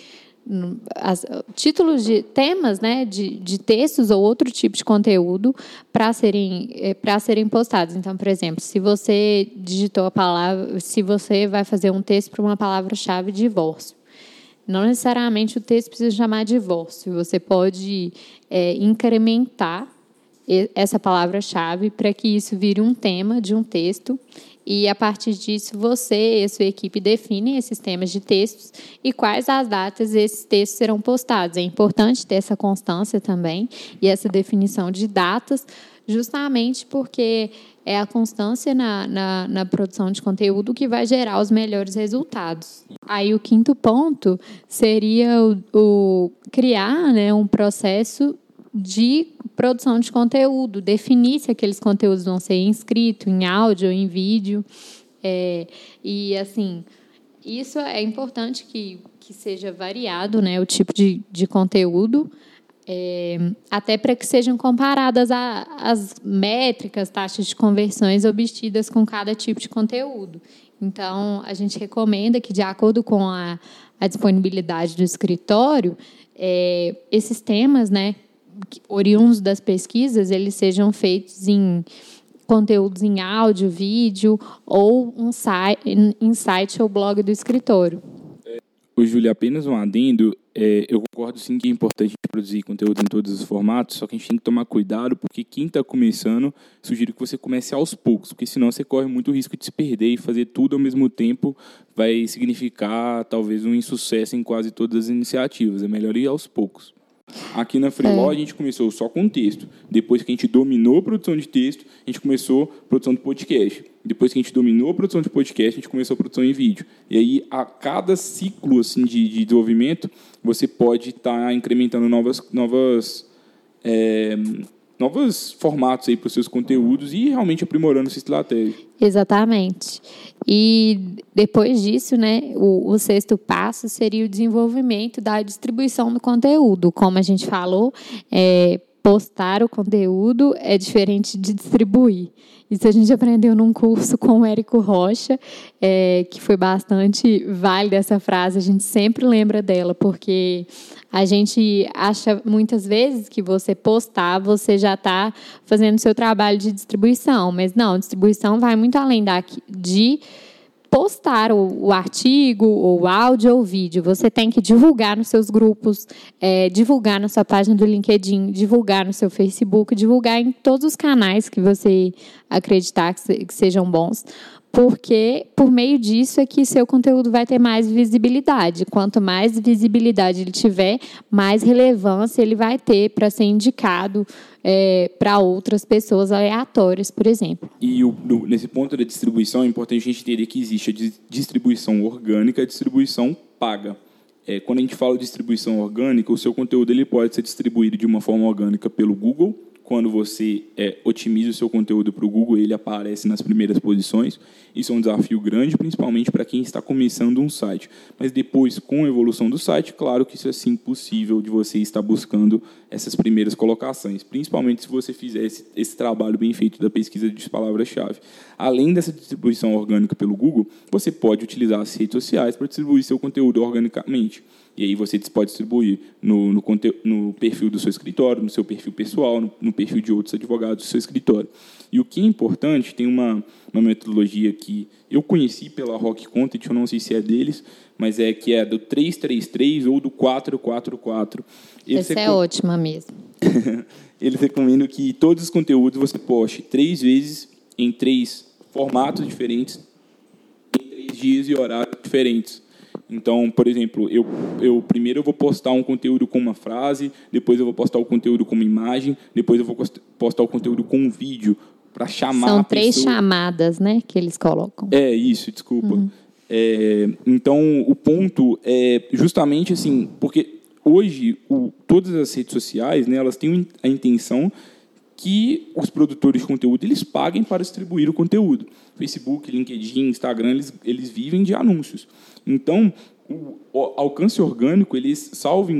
as, títulos de temas né, de, de textos ou outro tipo de conteúdo para serem, é, para serem postados. Então, por exemplo, se você digitou a palavra, se você vai fazer um texto para uma palavra-chave divórcio, não necessariamente o texto precisa chamar divórcio, você pode é, incrementar essa palavra-chave para que isso vire um tema de um texto e a partir disso você e a sua equipe definem esses temas de textos e quais as datas esses textos serão postados. É importante ter essa constância também e essa definição de datas, justamente porque é a constância na, na, na, produção de conteúdo que vai gerar os melhores resultados. Aí o quinto ponto seria o, o criar né, um processo de produção de conteúdo, definir se aqueles conteúdos vão ser inscritos em áudio ou em vídeo. É, e, assim, isso é importante que, que seja variado né, o tipo de, de conteúdo, é, até para que sejam comparadas a, as métricas, taxas de conversões obtidas com cada tipo de conteúdo. Então, a gente recomenda que, de acordo com a, a disponibilidade do escritório, é, esses temas, né, oriundos das pesquisas, eles sejam feitos em conteúdos em áudio, vídeo ou um site, em site ou blog do escritório. O Júlio, apenas um adendo. É, eu concordo sim que é importante produzir conteúdo em todos os formatos, só que a gente tem que tomar cuidado, porque quem está começando, sugiro que você comece aos poucos, porque senão você corre muito risco de se perder e fazer tudo ao mesmo tempo vai significar talvez um insucesso em quase todas as iniciativas. É melhor ir aos poucos. Aqui na Freeló é. a gente começou só com texto. Depois que a gente dominou a produção de texto, a gente começou a produção de podcast. Depois que a gente dominou a produção de podcast, a gente começou a produção em vídeo. E aí, a cada ciclo assim, de, de desenvolvimento, você pode estar tá incrementando novas, novas é, novos formatos aí para os seus conteúdos e realmente aprimorando essa estratégia. Exatamente. E depois disso, né, o, o, sexto passo seria o desenvolvimento da distribuição do conteúdo. Como a gente falou, é, postar o conteúdo é diferente de distribuir. Isso a gente aprendeu num curso com o Érico Rocha, é, que foi bastante válida essa frase, a gente sempre lembra dela, porque a gente acha muitas vezes que você postar, você já está fazendo seu trabalho de distribuição, mas não, distribuição vai muito além da, de postar o, o, artigo, ou áudio ou vídeo. Você tem que divulgar nos seus grupos, é, divulgar na sua página do LinkedIn, divulgar no seu Facebook, divulgar em todos os canais que você acreditar que, se, que sejam bons, porque por meio disso é que seu conteúdo vai ter mais visibilidade. Quanto mais visibilidade ele tiver, mais relevância ele vai ter para ser indicado é, para outras pessoas aleatórias, por exemplo. E o, nesse ponto da distribuição, é importante a gente entender que existe a distribuição orgânica e a distribuição paga. É, quando a gente fala de distribuição orgânica, o seu conteúdo ele pode ser distribuído de uma forma orgânica pelo Google, quando você é, otimiza o seu conteúdo para o Google, ele aparece nas primeiras posições. Isso é um desafio grande, principalmente para quem está começando um site. Mas depois, com a evolução do site, claro que isso é sim possível de você estar buscando essas primeiras colocações, principalmente se você fizer esse, esse trabalho bem feito da pesquisa de palavras-chave. Além dessa distribuição orgânica pelo Google, você pode utilizar as redes sociais para distribuir seu conteúdo organicamente. E aí você pode distribuir no, no, no, perfil do seu escritório, no seu perfil pessoal, no, no, perfil de outros advogados do seu escritório. E o que é importante, tem uma, uma metodologia que eu conheci pela Rock Content, eu não sei se é deles, mas é que é do 333 ou do 444. Eles Essa é ótima mesmo. Eles recomendam que todos os conteúdos você poste três vezes em três formatos diferentes, em três dias e horários diferentes. Então, por exemplo, eu, eu primeiro eu vou postar um conteúdo com uma frase, depois eu vou postar o conteúdo com uma imagem, depois eu vou postar o conteúdo com um vídeo para chamar São três pessoa. chamadas, né, que eles colocam. É isso, desculpa. Uhum. É, então, o ponto é justamente assim, porque hoje, o, todas as redes sociais, né, elas têm a intenção que os produtores de conteúdo eles paguem para distribuir o conteúdo. Facebook, LinkedIn, Instagram, eles, eles vivem de anúncios. Então, o, alcance orgânico, eles, salvo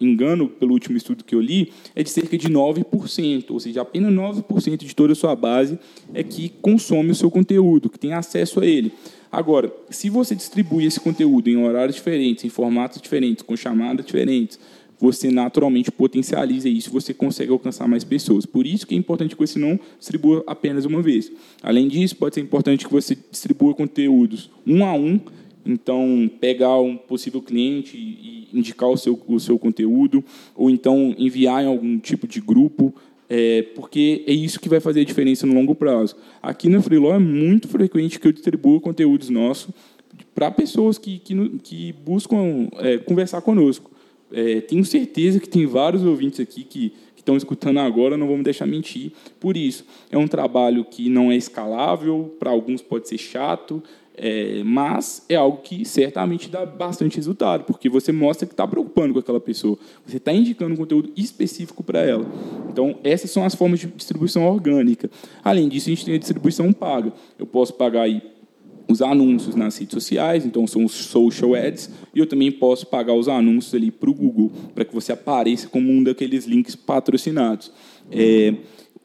engano, pelo último estudo que eu li, é de cerca de 9%, ou seja, apenas 9% de toda a sua base é que consome o seu conteúdo, que tem acesso a ele. Agora, se você distribui esse conteúdo em horários diferentes, em formatos diferentes, com chamadas diferentes, você naturalmente potencializa isso, você consegue alcançar mais pessoas. Por isso que é importante que você não distribua apenas uma vez. Além disso, pode ser importante que você distribua conteúdos um a um. Então, pegar um possível cliente e indicar o seu, o seu conteúdo, ou então enviar em algum tipo de grupo, é, porque é isso que vai fazer a diferença no longo prazo. Aqui na Freeló é muito frequente que eu distribua conteúdos nossos para pessoas que, que, que buscam é, conversar conosco. É, tenho certeza que tem vários ouvintes aqui que, estão escutando agora, não vou me deixar mentir. Por isso, é um trabalho que não é escalável, para alguns pode ser chato, é, mas é algo que certamente dá bastante resultado, porque você mostra que está preocupando com aquela pessoa, você está indicando um conteúdo específico para ela. Então, essas são as formas de distribuição orgânica. Além disso, a gente tem a distribuição paga. Eu posso pagar aí os anúncios nas redes sociais, então são os social ads, e eu também posso pagar os anúncios ali para o Google, para que você apareça como um daqueles links patrocinados. É,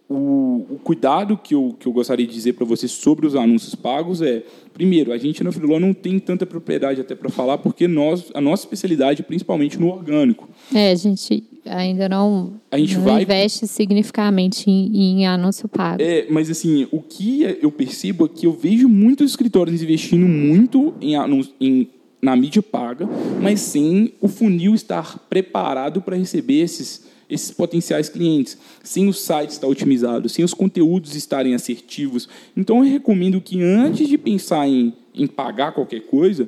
o, o, cuidado que eu, que eu gostaria de dizer para você sobre os anúncios pagos é, primeiro, a gente na Freeló não tem tanta propriedade até para falar, porque nós, a nossa especialidade é principalmente no orgânico. É, a gente ainda não, a gente não vai... investe significativamente em, em, anúncio pago. É, mas assim, o que eu percebo é que eu vejo muitos escritórios investindo muito em, em na mídia paga, mas sem o funil estar preparado para receber esses esses potenciais clientes, sem o site estar otimizado, sem os conteúdos estarem assertivos. Então, eu recomendo que antes de pensar em, em pagar qualquer coisa,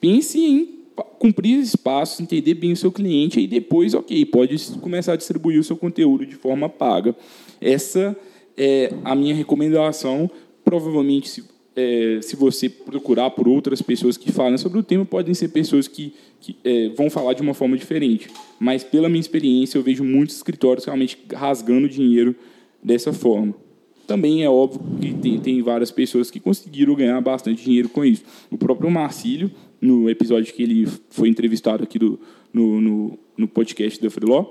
pense em cumprir esses passos, entender bem o seu cliente e depois, ok, pode começar a distribuir o seu conteúdo de forma paga. Essa é a minha recomendação. Provavelmente, se, é, se você procurar por outras pessoas que falam sobre o tema, podem ser pessoas que, que é, vão falar de uma forma diferente. Mas, pela minha experiência, eu vejo muitos escritórios realmente rasgando dinheiro dessa forma. Também é óbvio que tem, tem várias pessoas que conseguiram ganhar bastante dinheiro com isso. O próprio Marcílio, no episódio que ele foi entrevistado aqui do, no, no, no podcast da Freeló,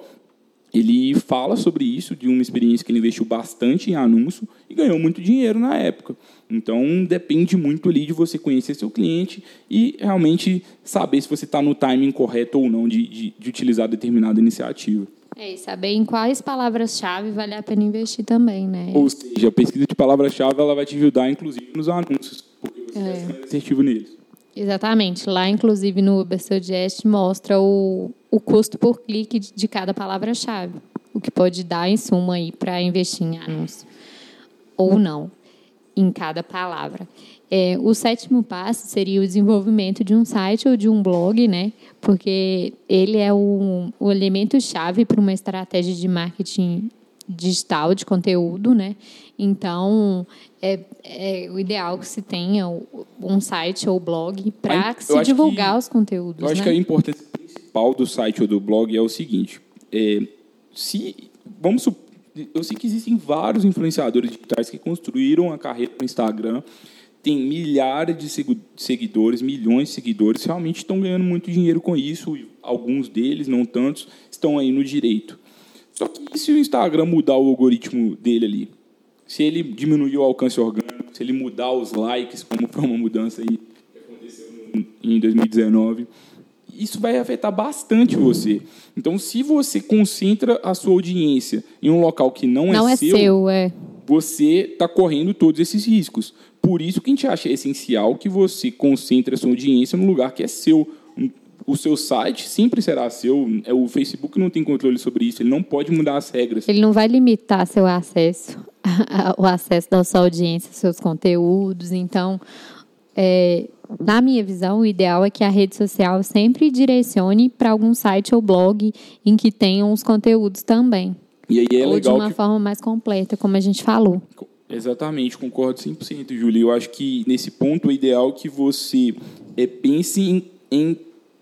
ele fala sobre isso, de uma experiência que ele investiu bastante em anúncio e ganhou muito dinheiro na época. Então, depende muito ali de você conhecer seu cliente e realmente saber se você está no timing correto ou não de, de, de utilizar determinada iniciativa. É, e saber em quais palavras-chave vale a pena investir também, né? Ou seja, a pesquisa de palavra-chave ela vai te ajudar, inclusive, nos anúncios, porque você é. vai ser assertivo neles. Exatamente. Lá, inclusive, no Uber Suggest mostra o, o custo por clique de cada palavra-chave, o que pode dar em suma aí para investir em anúncio ou não em cada palavra. É, o sétimo passo seria o desenvolvimento de um site ou de um blog, né? Porque ele é o, o elemento chave para uma estratégia de marketing digital de conteúdo, né? Então, é, é o ideal que se tenha um site ou blog para se divulgar que, os conteúdos. Eu acho né? que a importância principal do site ou do blog é o seguinte: é, se vamos eu sei que existem vários influenciadores digitais que construíram a carreira no Instagram, tem milhares de seguidores, milhões de seguidores, realmente estão ganhando muito dinheiro com isso. Alguns deles, não tantos, estão aí no direito. Só que se o Instagram mudar o algoritmo dele ali, se ele diminuir o alcance orgânico, se ele mudar os likes, como foi uma mudança aí que aconteceu em 2019, isso vai afetar bastante você. Então, se você concentra a sua audiência em um local que não, é não é, é seu, seu é. você está correndo todos esses riscos. Por isso que a gente acha essencial que você concentre a sua audiência no lugar que é seu, o seu site sempre será seu. É, o Facebook não tem controle sobre isso, ele não pode mudar as regras. Ele não vai limitar seu acesso, o acesso da sua audiência, seus conteúdos. Então, é, na minha visão, o ideal é que a rede social sempre direcione para algum site ou blog em que tenham os conteúdos também. E aí é ou legal de uma que... forma mais completa, como a gente falou. Exatamente, concordo 100%, Júlia. Eu acho que nesse ponto o ideal é que você é, pense em, em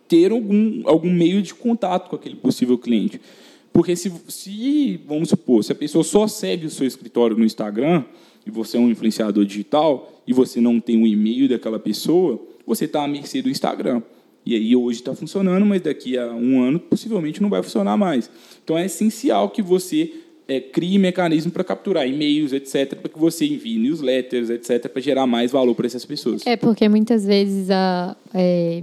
ter algum, algum meio de contato com aquele possível cliente. Porque se, se, vamos supor, se a pessoa só segue o seu escritório no Instagram, e você é um influenciador digital, e você não tem um e-mail daquela pessoa, você está à mercê do Instagram. E aí hoje está funcionando, mas daqui a um ano possivelmente não vai funcionar mais. Então é essencial que você é, crie mecanismo para capturar e-mails, etc., para que você envie newsletters, etc., para gerar mais valor para essas pessoas. É porque muitas vezes a, é,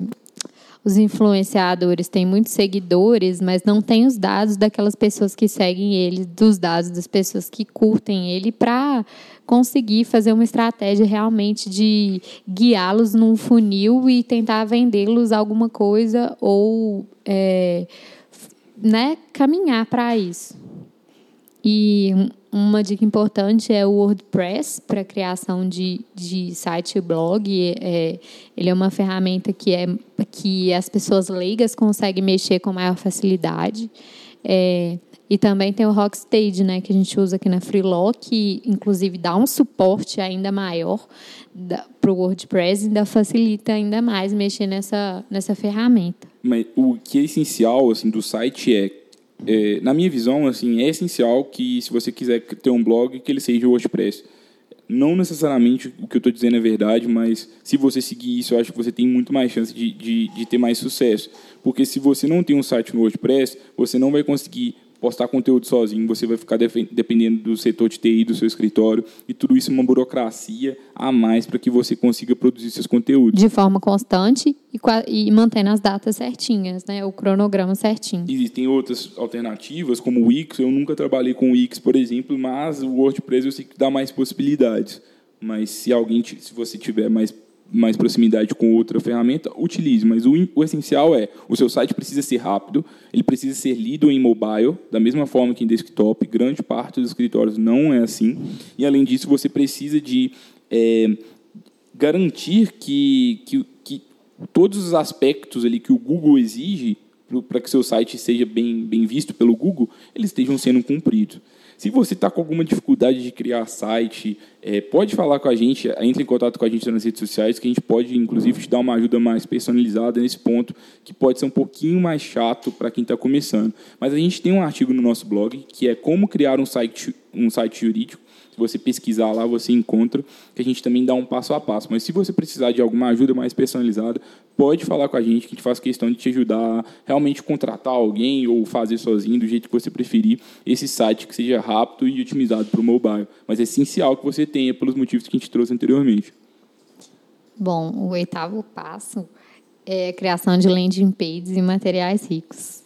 os influenciadores têm muitos seguidores, mas não têm os dados daquelas pessoas que seguem ele, dos dados das pessoas que curtem ele, para conseguir fazer uma estratégia realmente de guiá-los num funil e tentar vendê-los alguma coisa ou é, né, caminhar para isso. E uma dica importante é o WordPress para criação de, de site e blog. É, ele é uma ferramenta que, é, que as pessoas leigas conseguem mexer com maior facilidade. É, e também tem o Rockstage, né, que a gente usa aqui na Freeló, que inclusive dá um suporte ainda maior para o WordPress e ainda facilita ainda mais mexer nessa, nessa ferramenta. Mas o que é essencial assim, do site é é, na minha visão, assim, é essencial que, se você quiser ter um blog, que ele seja WordPress. Não necessariamente o que eu estou dizendo é verdade, mas se você seguir isso, eu acho que você tem muito mais chance de, de, de ter mais sucesso. Porque se você não tem um site no WordPress, você não vai conseguir postar conteúdo sozinho, você vai ficar dependendo do setor de TI do seu escritório e tudo isso é uma burocracia a mais para que você consiga produzir seus conteúdos. De forma constante e, e mantendo as datas certinhas, né? o cronograma certinho. Existem outras alternativas, como o Wix. Eu nunca trabalhei com o Wix, por exemplo, mas o WordPress eu sei que dá mais possibilidades. Mas se alguém, se você tiver mais mais proximidade com outra ferramenta, utilize. Mas o, o, essencial é, o seu site precisa ser rápido, ele precisa ser lido em mobile, da mesma forma que em desktop. Grande parte dos escritórios não é assim. E, além disso, você precisa de é, garantir que, que, que todos os aspectos ali que o Google exige para que seu site seja bem, bem visto pelo Google, eles estejam sendo cumpridos. Se você está com alguma dificuldade de criar site, é, pode falar com a gente, entre em contato com a gente nas redes sociais, que a gente pode, inclusive, te dar uma ajuda mais personalizada nesse ponto, que pode ser um pouquinho mais chato para quem está começando. Mas a gente tem um artigo no nosso blog, que é como criar um site, um site jurídico, se você pesquisar lá, você encontra, que a gente também dá um passo a passo. Mas se você precisar de alguma ajuda mais personalizada, pode falar com a gente, que a gente faz questão de te ajudar a realmente contratar alguém ou fazer sozinho, do jeito que você preferir, esse site que seja rápido e otimizado para o mobile. Mas é essencial que você tenha, pelos motivos que a gente trouxe anteriormente. Bom, o oitavo passo é a criação de landing pages e materiais ricos.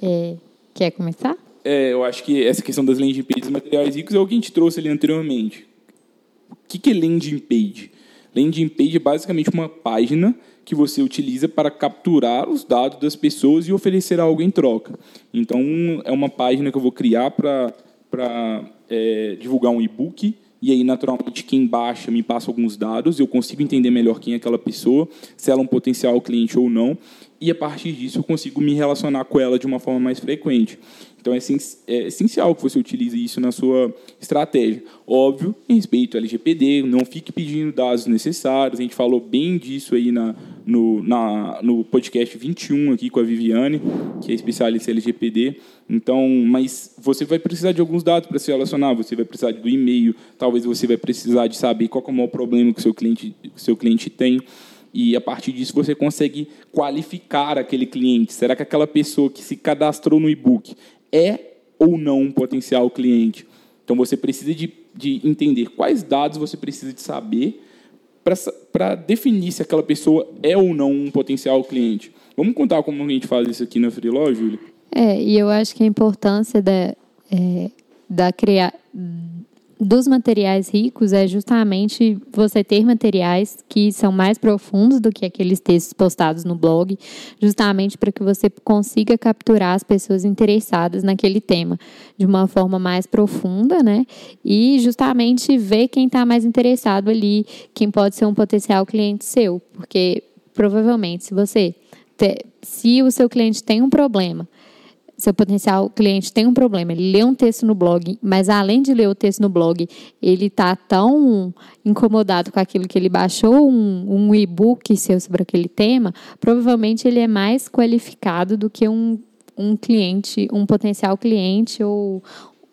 É, quer começar? É, eu acho que essa questão das landing pages materiais ricos é o que a gente trouxe ali anteriormente. O que é landing page? Landing page é basicamente uma página que você utiliza para capturar os dados das pessoas e oferecer algo em troca. Então, é uma página que eu vou criar para é, divulgar um e-book e aí, naturalmente, quem baixa me passa alguns dados, eu consigo entender melhor quem é aquela pessoa, se ela é um potencial cliente ou não, e a partir disso eu consigo me relacionar com ela de uma forma mais frequente. Então é, é essencial que você utilize isso na sua estratégia. Óbvio, em respeito ao LGPD, não fique pedindo dados necessários. A gente falou bem disso aí na, no, na, no podcast 21 aqui com a Viviane, que é especialista em LGPD. Então, mas você vai precisar de alguns dados para se relacionar. Você vai precisar do e-mail. Talvez você vai precisar de saber qual é o maior problema que o seu cliente, o seu cliente tem e a partir disso você consegue qualificar aquele cliente. Será que aquela pessoa que se cadastrou no e-book é ou não um potencial cliente. Então você precisa de, de entender quais dados você precisa de saber para definir se aquela pessoa é ou não um potencial cliente. Vamos contar como a gente faz isso aqui na Freeló, Júlia? É, e eu acho que a importância da, é, da criar dos materiais ricos é justamente você ter materiais que são mais profundos do que aqueles textos postados no blog, justamente para que você consiga capturar as pessoas interessadas naquele tema de uma forma mais profunda, né? E justamente ver quem está mais interessado ali, quem pode ser um potencial cliente seu, porque provavelmente se você se o seu cliente tem um problema seu potencial cliente tem um problema, ele lê um texto no blog, mas além de ler o texto no blog, ele está tão incomodado com aquilo que ele baixou um, um e-book seu sobre aquele tema, provavelmente ele é mais qualificado do que um, um cliente, um potencial cliente ou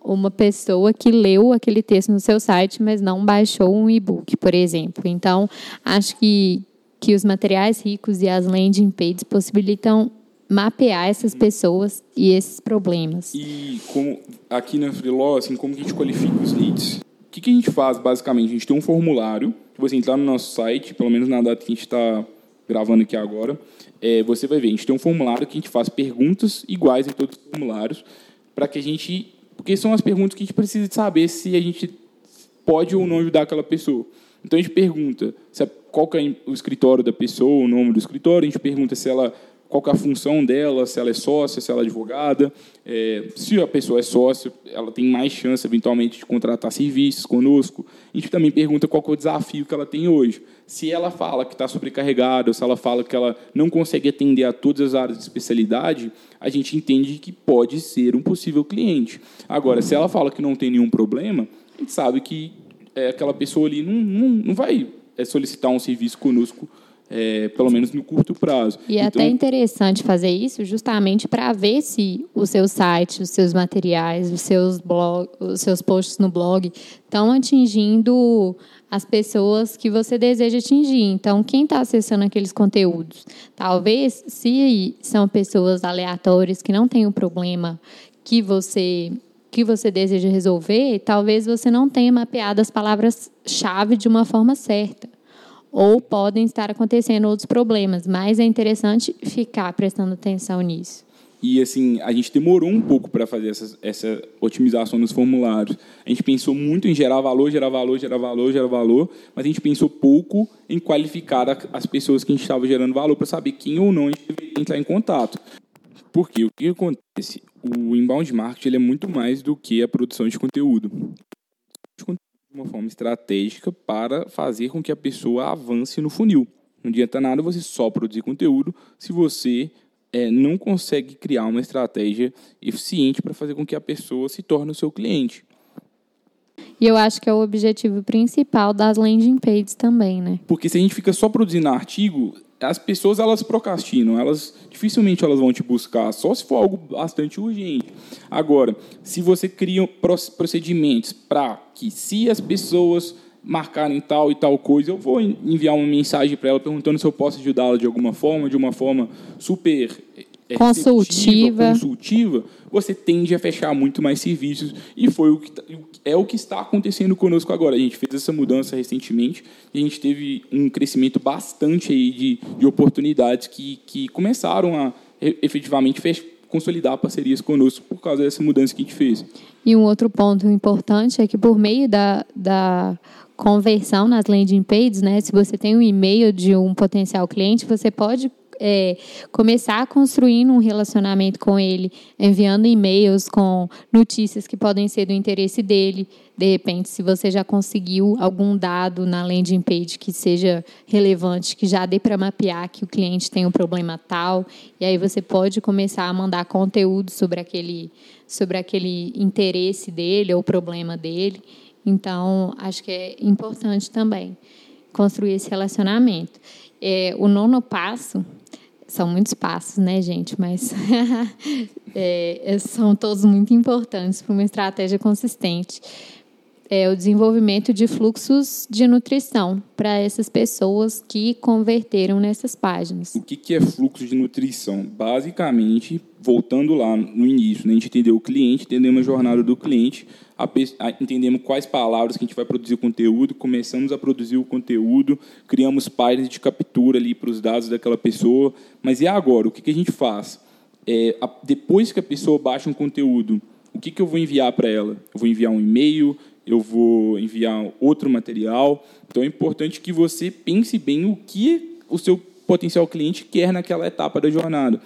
uma pessoa que leu aquele texto no seu site, mas não baixou um e-book, por exemplo. Então, acho que, que os materiais ricos e as landing pages possibilitam mapear essas pessoas e esses problemas. E como aqui na Freeló, assim, como que a gente qualifica os leads? O que, que a gente faz, basicamente? A gente tem um formulário, que você entrar no nosso site, pelo menos na data que a gente está gravando aqui agora, é, você vai ver, a gente tem um formulário que a gente faz perguntas iguais em todos os formulários, para que a gente... Porque são as perguntas que a gente precisa saber se a gente pode ou não ajudar aquela pessoa. Então, a gente pergunta se, qual é o escritório da pessoa, o nome do escritório, a gente pergunta se ela qual é a função dela, se ela é sócia, se ela é advogada. É, se a pessoa é sócia, ela tem mais chance, eventualmente, de contratar serviços conosco. A gente também pergunta qual é o desafio que ela tem hoje. Se ela fala que está sobrecarregada, ou se ela fala que ela não consegue atender a todas as áreas de especialidade, a gente entende que pode ser um possível cliente. Agora, se ela fala que não tem nenhum problema, a gente sabe que é, aquela pessoa ali não, não, não vai é, solicitar um serviço conosco é, pelo menos no curto prazo. E é então, até interessante fazer isso justamente para ver se o seu site, os seus materiais, os seus, blog, os seus posts no blog estão atingindo as pessoas que você deseja atingir. Então, quem está acessando aqueles conteúdos? Talvez, se são pessoas aleatórias que não têm o problema que você que você deseja resolver, talvez você não tenha mapeado as palavras-chave de uma forma certa ou podem estar acontecendo outros problemas, mas é interessante ficar prestando atenção nisso. E assim, a gente demorou um pouco para fazer essa, essa otimização nos formulários. A gente pensou muito em gerar valor, gerar valor, gerar valor, gerar valor, mas a gente pensou pouco em qualificar as pessoas que a gente estava gerando valor para saber quem ou não a gente deveria entrar em contato. Porque o que acontece? O inbound marketing é muito mais do que a produção de conteúdo uma forma estratégica para fazer com que a pessoa avance no funil. Não adianta nada você só produzir conteúdo se você é, não consegue criar uma estratégia eficiente para fazer com que a pessoa se torne o seu cliente. E eu acho que é o objetivo principal das landing pages também, né? Porque se a gente fica só produzindo artigo, as pessoas elas procrastinam, elas dificilmente elas vão te buscar, só se for algo bastante urgente. Agora, se você cria procedimentos para que se as pessoas marcarem tal e tal coisa, eu vou enviar uma mensagem para ela perguntando se eu posso ajudá-la de alguma forma, de uma forma super é, consultiva. consultiva, você tende a fechar muito mais serviços e foi o que tá, é o que está acontecendo conosco agora. A gente fez essa mudança recentemente e a gente teve um crescimento bastante aí de, de oportunidades que, que começaram a efetivamente consolidar parcerias conosco por causa dessa mudança que a gente fez. E um outro ponto importante é que por meio da, da conversão nas landing pages, né, se você tem um e-mail de um potencial cliente, você pode é, começar construindo um relacionamento com ele, enviando e-mails com notícias que podem ser do interesse dele. De repente, se você já conseguiu algum dado na landing page que seja relevante, que já dê para mapear que o cliente tem um problema tal, e aí você pode começar a mandar conteúdo sobre aquele, sobre aquele interesse dele ou problema dele. Então, acho que é importante também construir esse relacionamento. É, o nono passo são muitos passos, né, gente? Mas é, são todos muito importantes para uma estratégia consistente. É o desenvolvimento de fluxos de nutrição para essas pessoas que converteram nessas páginas. O que é fluxo de nutrição? Basicamente, voltando lá no início, né, a gente entendeu o cliente, entendemos a jornada do cliente, entendemos quais palavras que a gente vai produzir o conteúdo, começamos a produzir o conteúdo, criamos páginas de captura ali para os dados daquela pessoa. Mas e agora? O que, que a gente faz? É, a, depois que a pessoa baixa um conteúdo, o que, que eu vou enviar para ela? Eu vou enviar um e-mail, eu vou enviar outro material. Então é importante que você pense bem o que o seu potencial cliente quer naquela etapa da jornada.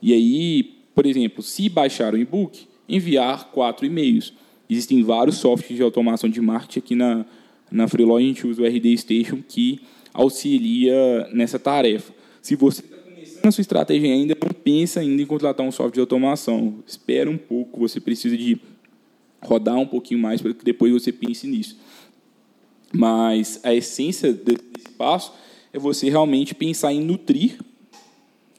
E aí, por exemplo, se baixar o e-book, enviar quatro e-mails. Existem vários softwares de automação de marketing aqui na, na Freelog, a gente usa o RD Station, que auxilia nessa tarefa. Se você está começando a sua estratégia ainda, não pensa ainda em contratar um software de automação. Espera um pouco, você precisa de rodar um pouquinho mais para que depois você pense nisso. Mas a essência desse passo é você realmente pensar em nutrir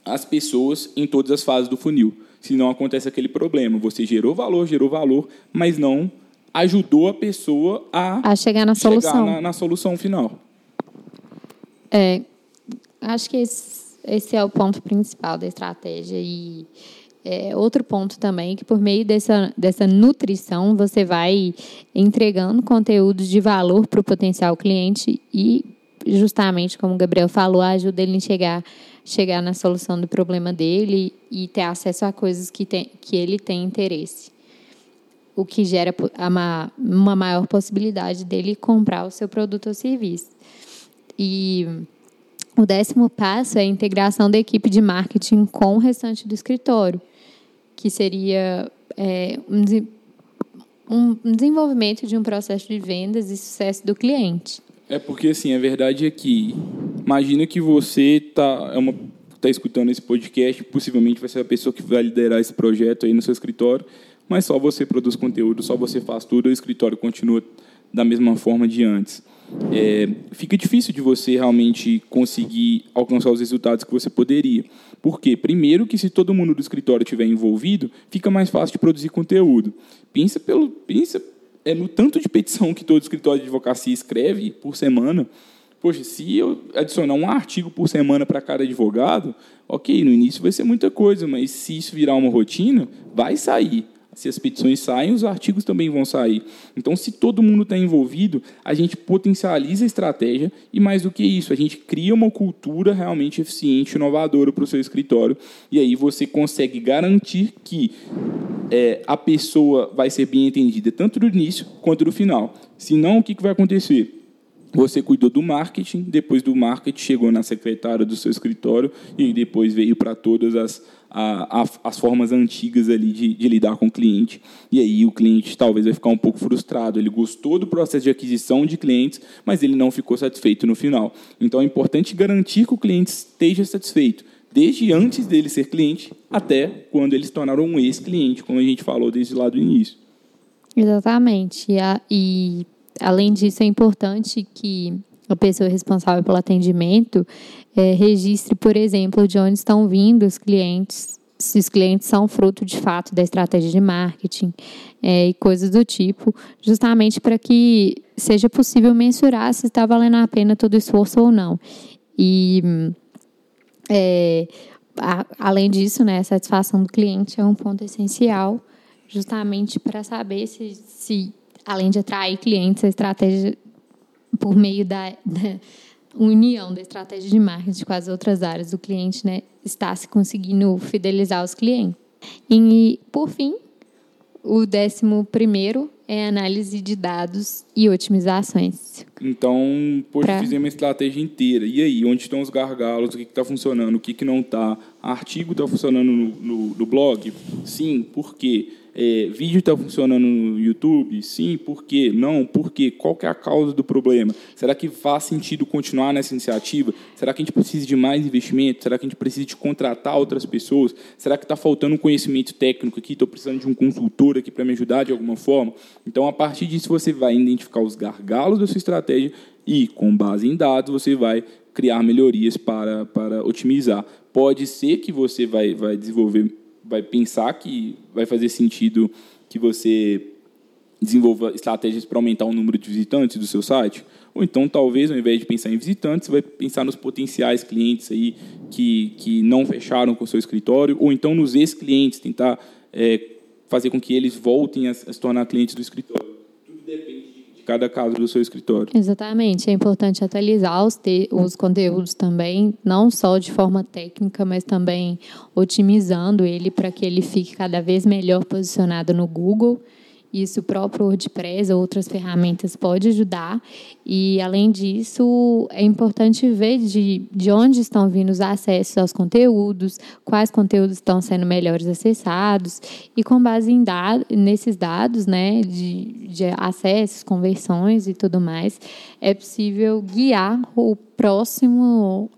as pessoas em todas as fases do funil. Senão acontece aquele problema. Você gerou valor, gerou valor, mas não ajudou a pessoa a, a chegar na chegar solução. Na, na solução final. É, acho que esse, esse é o ponto principal da estratégia. E é, outro ponto também que por meio dessa, dessa nutrição você vai entregando conteúdos de valor para o potencial cliente e justamente como o Gabriel falou ajuda ele a chegar chegar na solução do problema dele e ter acesso a coisas que, tem, que ele tem interesse. O que gera uma, uma maior possibilidade dele comprar o seu produto ou serviço. E o décimo passo é a integração da equipe de marketing com o restante do escritório que seria é, um, um desenvolvimento de um processo de vendas e sucesso do cliente. É porque, assim, a verdade é que, imagina que você está é uma tá escutando esse podcast, possivelmente vai ser a pessoa que vai liderar esse projeto aí no seu escritório, mas só você produz conteúdo, só você faz tudo, o escritório continua da mesma forma de antes. É, fica difícil de você realmente conseguir alcançar os resultados que você poderia. Por quê? Primeiro que se todo mundo do escritório estiver envolvido, fica mais fácil de produzir conteúdo. Pensa pelo pensa é no tanto de petição que todo escritório de advocacia escreve por semana. Poxa, se eu adicionar um artigo por semana para cada advogado, ok, no início vai ser muita coisa, mas se isso virar uma rotina, vai sair se as petições saem, os artigos também vão sair. Então, se todo mundo está envolvido, a gente potencializa a estratégia e, mais do que isso, a gente cria uma cultura realmente eficiente, inovadora para o seu escritório. E aí você consegue garantir que é, a pessoa vai ser bem entendida tanto do início quanto do final. Senão, o que, que vai acontecer? Você cuidou do marketing, depois do marketing chegou na secretária do seu escritório e depois veio para todas as, a, a, as formas antigas ali de, de, lidar com o cliente. E aí o cliente talvez vai ficar um pouco frustrado. Ele gostou do processo de aquisição de clientes, mas ele não ficou satisfeito no final. Então é importante garantir que o cliente esteja satisfeito, desde antes dele ser cliente até quando ele se tornaram um ex-cliente, como a gente falou desde lá do início. Exatamente. E, a, e além disso, é importante que a pessoa responsável pelo atendimento é, registre, por exemplo, de onde estão vindo os clientes, se os clientes são fruto de fato da estratégia de marketing é, e coisas do tipo, justamente para que seja possível mensurar se está valendo a pena todo o esforço ou não. E é, a, além disso, né, a satisfação do cliente é um ponto essencial, justamente para saber se, se, além de atrair clientes, a estratégia por meio da, da união da estratégia de marketing com as outras áreas do cliente, né, está se conseguindo fidelizar os clientes. E, por fim, o décimo primeiro é análise de dados e otimizações. Então, poxa, pra... fizemos uma estratégia inteira. E aí, onde estão os gargalos? O que está funcionando? O que, que não está? Artigo está funcionando no, no, no blog? Sim, por quê? É, vídeo está funcionando no YouTube? Sim, por quê? Não, por quê? Qual que é a causa do problema? Será que faz sentido continuar nessa iniciativa? Será que a gente precisa de mais investimento? Será que a gente precisa de contratar outras pessoas? Será que está faltando um conhecimento técnico aqui? Estou precisando de um consultor aqui para me ajudar de alguma forma? Então, a partir disso, você vai identificar os gargalos da sua estratégia e, com base em dados, você vai criar melhorias para, para otimizar. Pode ser que você vai, vai desenvolver vai pensar que vai fazer sentido que você desenvolva estratégias para aumentar o número de visitantes do seu site, ou então talvez ao invés de pensar em visitantes, você vai pensar nos potenciais clientes aí que, que não fecharam com o seu escritório, ou então nos ex-clientes, tentar é, fazer com que eles voltem a, a se tornar clientes do escritório. Cada caso do seu escritório. Exatamente. É importante atualizar os, os conteúdos também, não só de forma técnica, mas também otimizando ele para que ele fique cada vez melhor posicionado no Google isso o próprio WordPress ou outras ferramentas pode ajudar. E, além disso, é importante ver de, de onde estão vindo os acessos aos conteúdos, quais conteúdos estão sendo melhores acessados. E, com base em dado, nesses dados né, de, de acessos, conversões e tudo mais, é possível guiar o próximo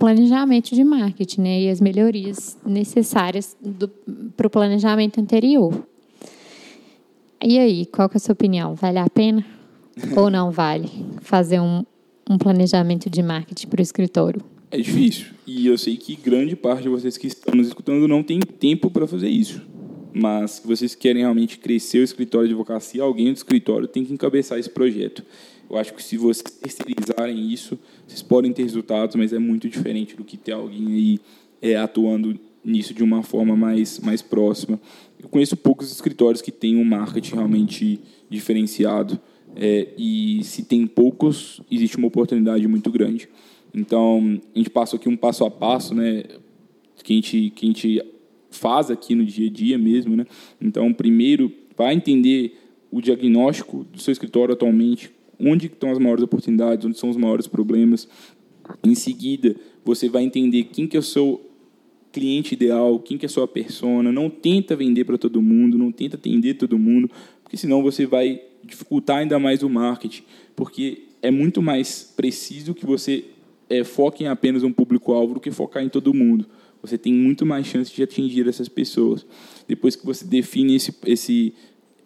planejamento de marketing né, e as melhorias necessárias para o planejamento anterior. E aí, qual que é a sua opinião? Vale a pena ou não vale fazer um, um planejamento de marketing para o escritório? É difícil. E eu sei que grande parte de vocês que estão nos escutando não tem tempo para fazer isso. Mas se vocês querem realmente crescer o escritório de advocacia, alguém do escritório tem que encabeçar esse projeto. Eu acho que se vocês terceirizarem isso, vocês podem ter resultados, mas é muito diferente do que ter alguém aí é, atuando nisso de uma forma mais, mais próxima. Eu conheço poucos escritórios que têm um marketing realmente diferenciado. É, e se tem poucos, existe uma oportunidade muito grande. Então, a gente passou aqui um passo a passo, né, que a gente, que a gente faz aqui no dia a dia mesmo. Né? Então, primeiro, vai entender o diagnóstico do seu escritório atualmente, onde estão as maiores oportunidades, onde são os maiores problemas. Em seguida, você vai entender quem que é o seu cliente ideal, quem que é a sua persona. Não tenta vender para todo mundo, não tenta atender todo mundo, porque senão você vai dificultar ainda mais o marketing, porque é muito mais preciso que você é, foque em apenas um público-alvo do que focar em todo mundo. Você tem muito mais chance de atingir essas pessoas. Depois que você define esse, esse,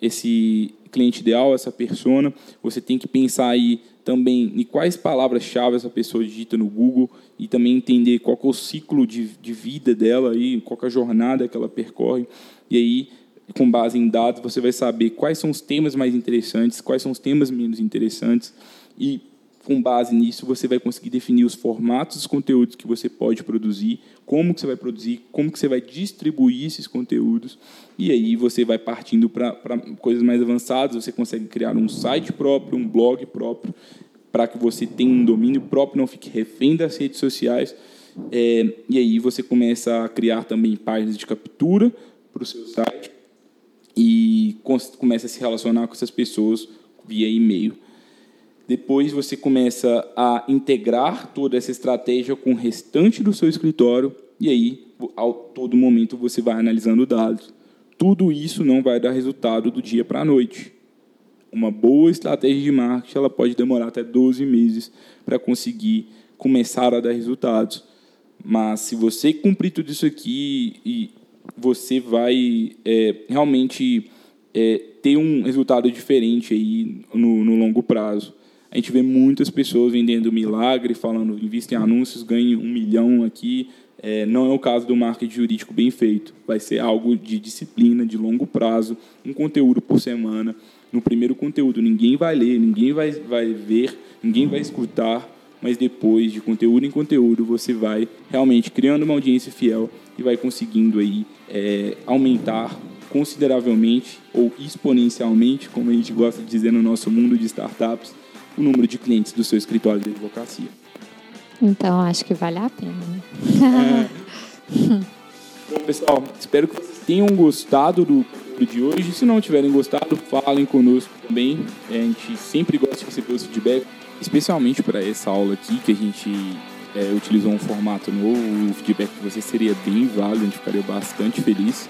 esse cliente ideal, essa persona, você tem que pensar aí também em quais palavras-chave essa pessoa digita no Google e também entender qual é o ciclo de, de vida dela, aí, qual é a jornada que ela percorre. E aí, com base em dados, você vai saber quais são os temas mais interessantes, quais são os temas menos interessantes e com base nisso, você vai conseguir definir os formatos dos conteúdos que você pode produzir, como que você vai produzir, como que você vai distribuir esses conteúdos, e aí você vai partindo para coisas mais avançadas, você consegue criar um site próprio, um blog próprio, para que você tenha um domínio próprio, não fique refém das redes sociais, é, e aí você começa a criar também páginas de captura para o seu site, e começa a se relacionar com essas pessoas via e-mail. Depois você começa a integrar toda essa estratégia com o restante do seu escritório e aí, a todo momento, você vai analisando dados. Tudo isso não vai dar resultado do dia para a noite. Uma boa estratégia de marketing ela pode demorar até 12 meses para conseguir começar a dar resultados. Mas se você cumprir tudo isso aqui, e você vai é, realmente é, ter um resultado diferente aí no, no longo prazo. A gente vê muitas pessoas vendendo milagre, falando invista em anúncios, ganhe um milhão aqui. É, não é o caso do marketing jurídico bem feito. Vai ser algo de disciplina, de longo prazo, um conteúdo por semana. No primeiro conteúdo, ninguém vai ler, ninguém vai, vai ver, ninguém vai escutar, mas depois, de conteúdo em conteúdo, você vai realmente criando uma audiência fiel e vai conseguindo aí é, aumentar consideravelmente ou exponencialmente, como a gente gosta de dizer no nosso mundo de startups, o número de clientes do seu escritório de advocacia. Então, acho que vale a pena, né? É. Bom, pessoal, espero que vocês tenham gostado do de hoje. Se não tiverem gostado, falem conosco também. É, a gente sempre gosta de receber os feedback, especialmente para essa aula aqui, que a gente é, utilizou um formato novo. O feedback de vocês seria bem válido, a gente ficaria bastante feliz.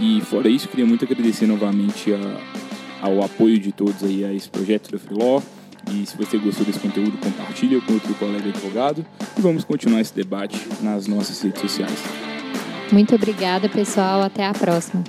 E fora isso, queria muito agradecer novamente a, ao apoio de todos aí a esse projeto da Freeló. E se você gostou desse conteúdo, compartilha com outro colega advogado e vamos continuar esse debate nas nossas redes sociais. Muito obrigada, pessoal. Até a próxima.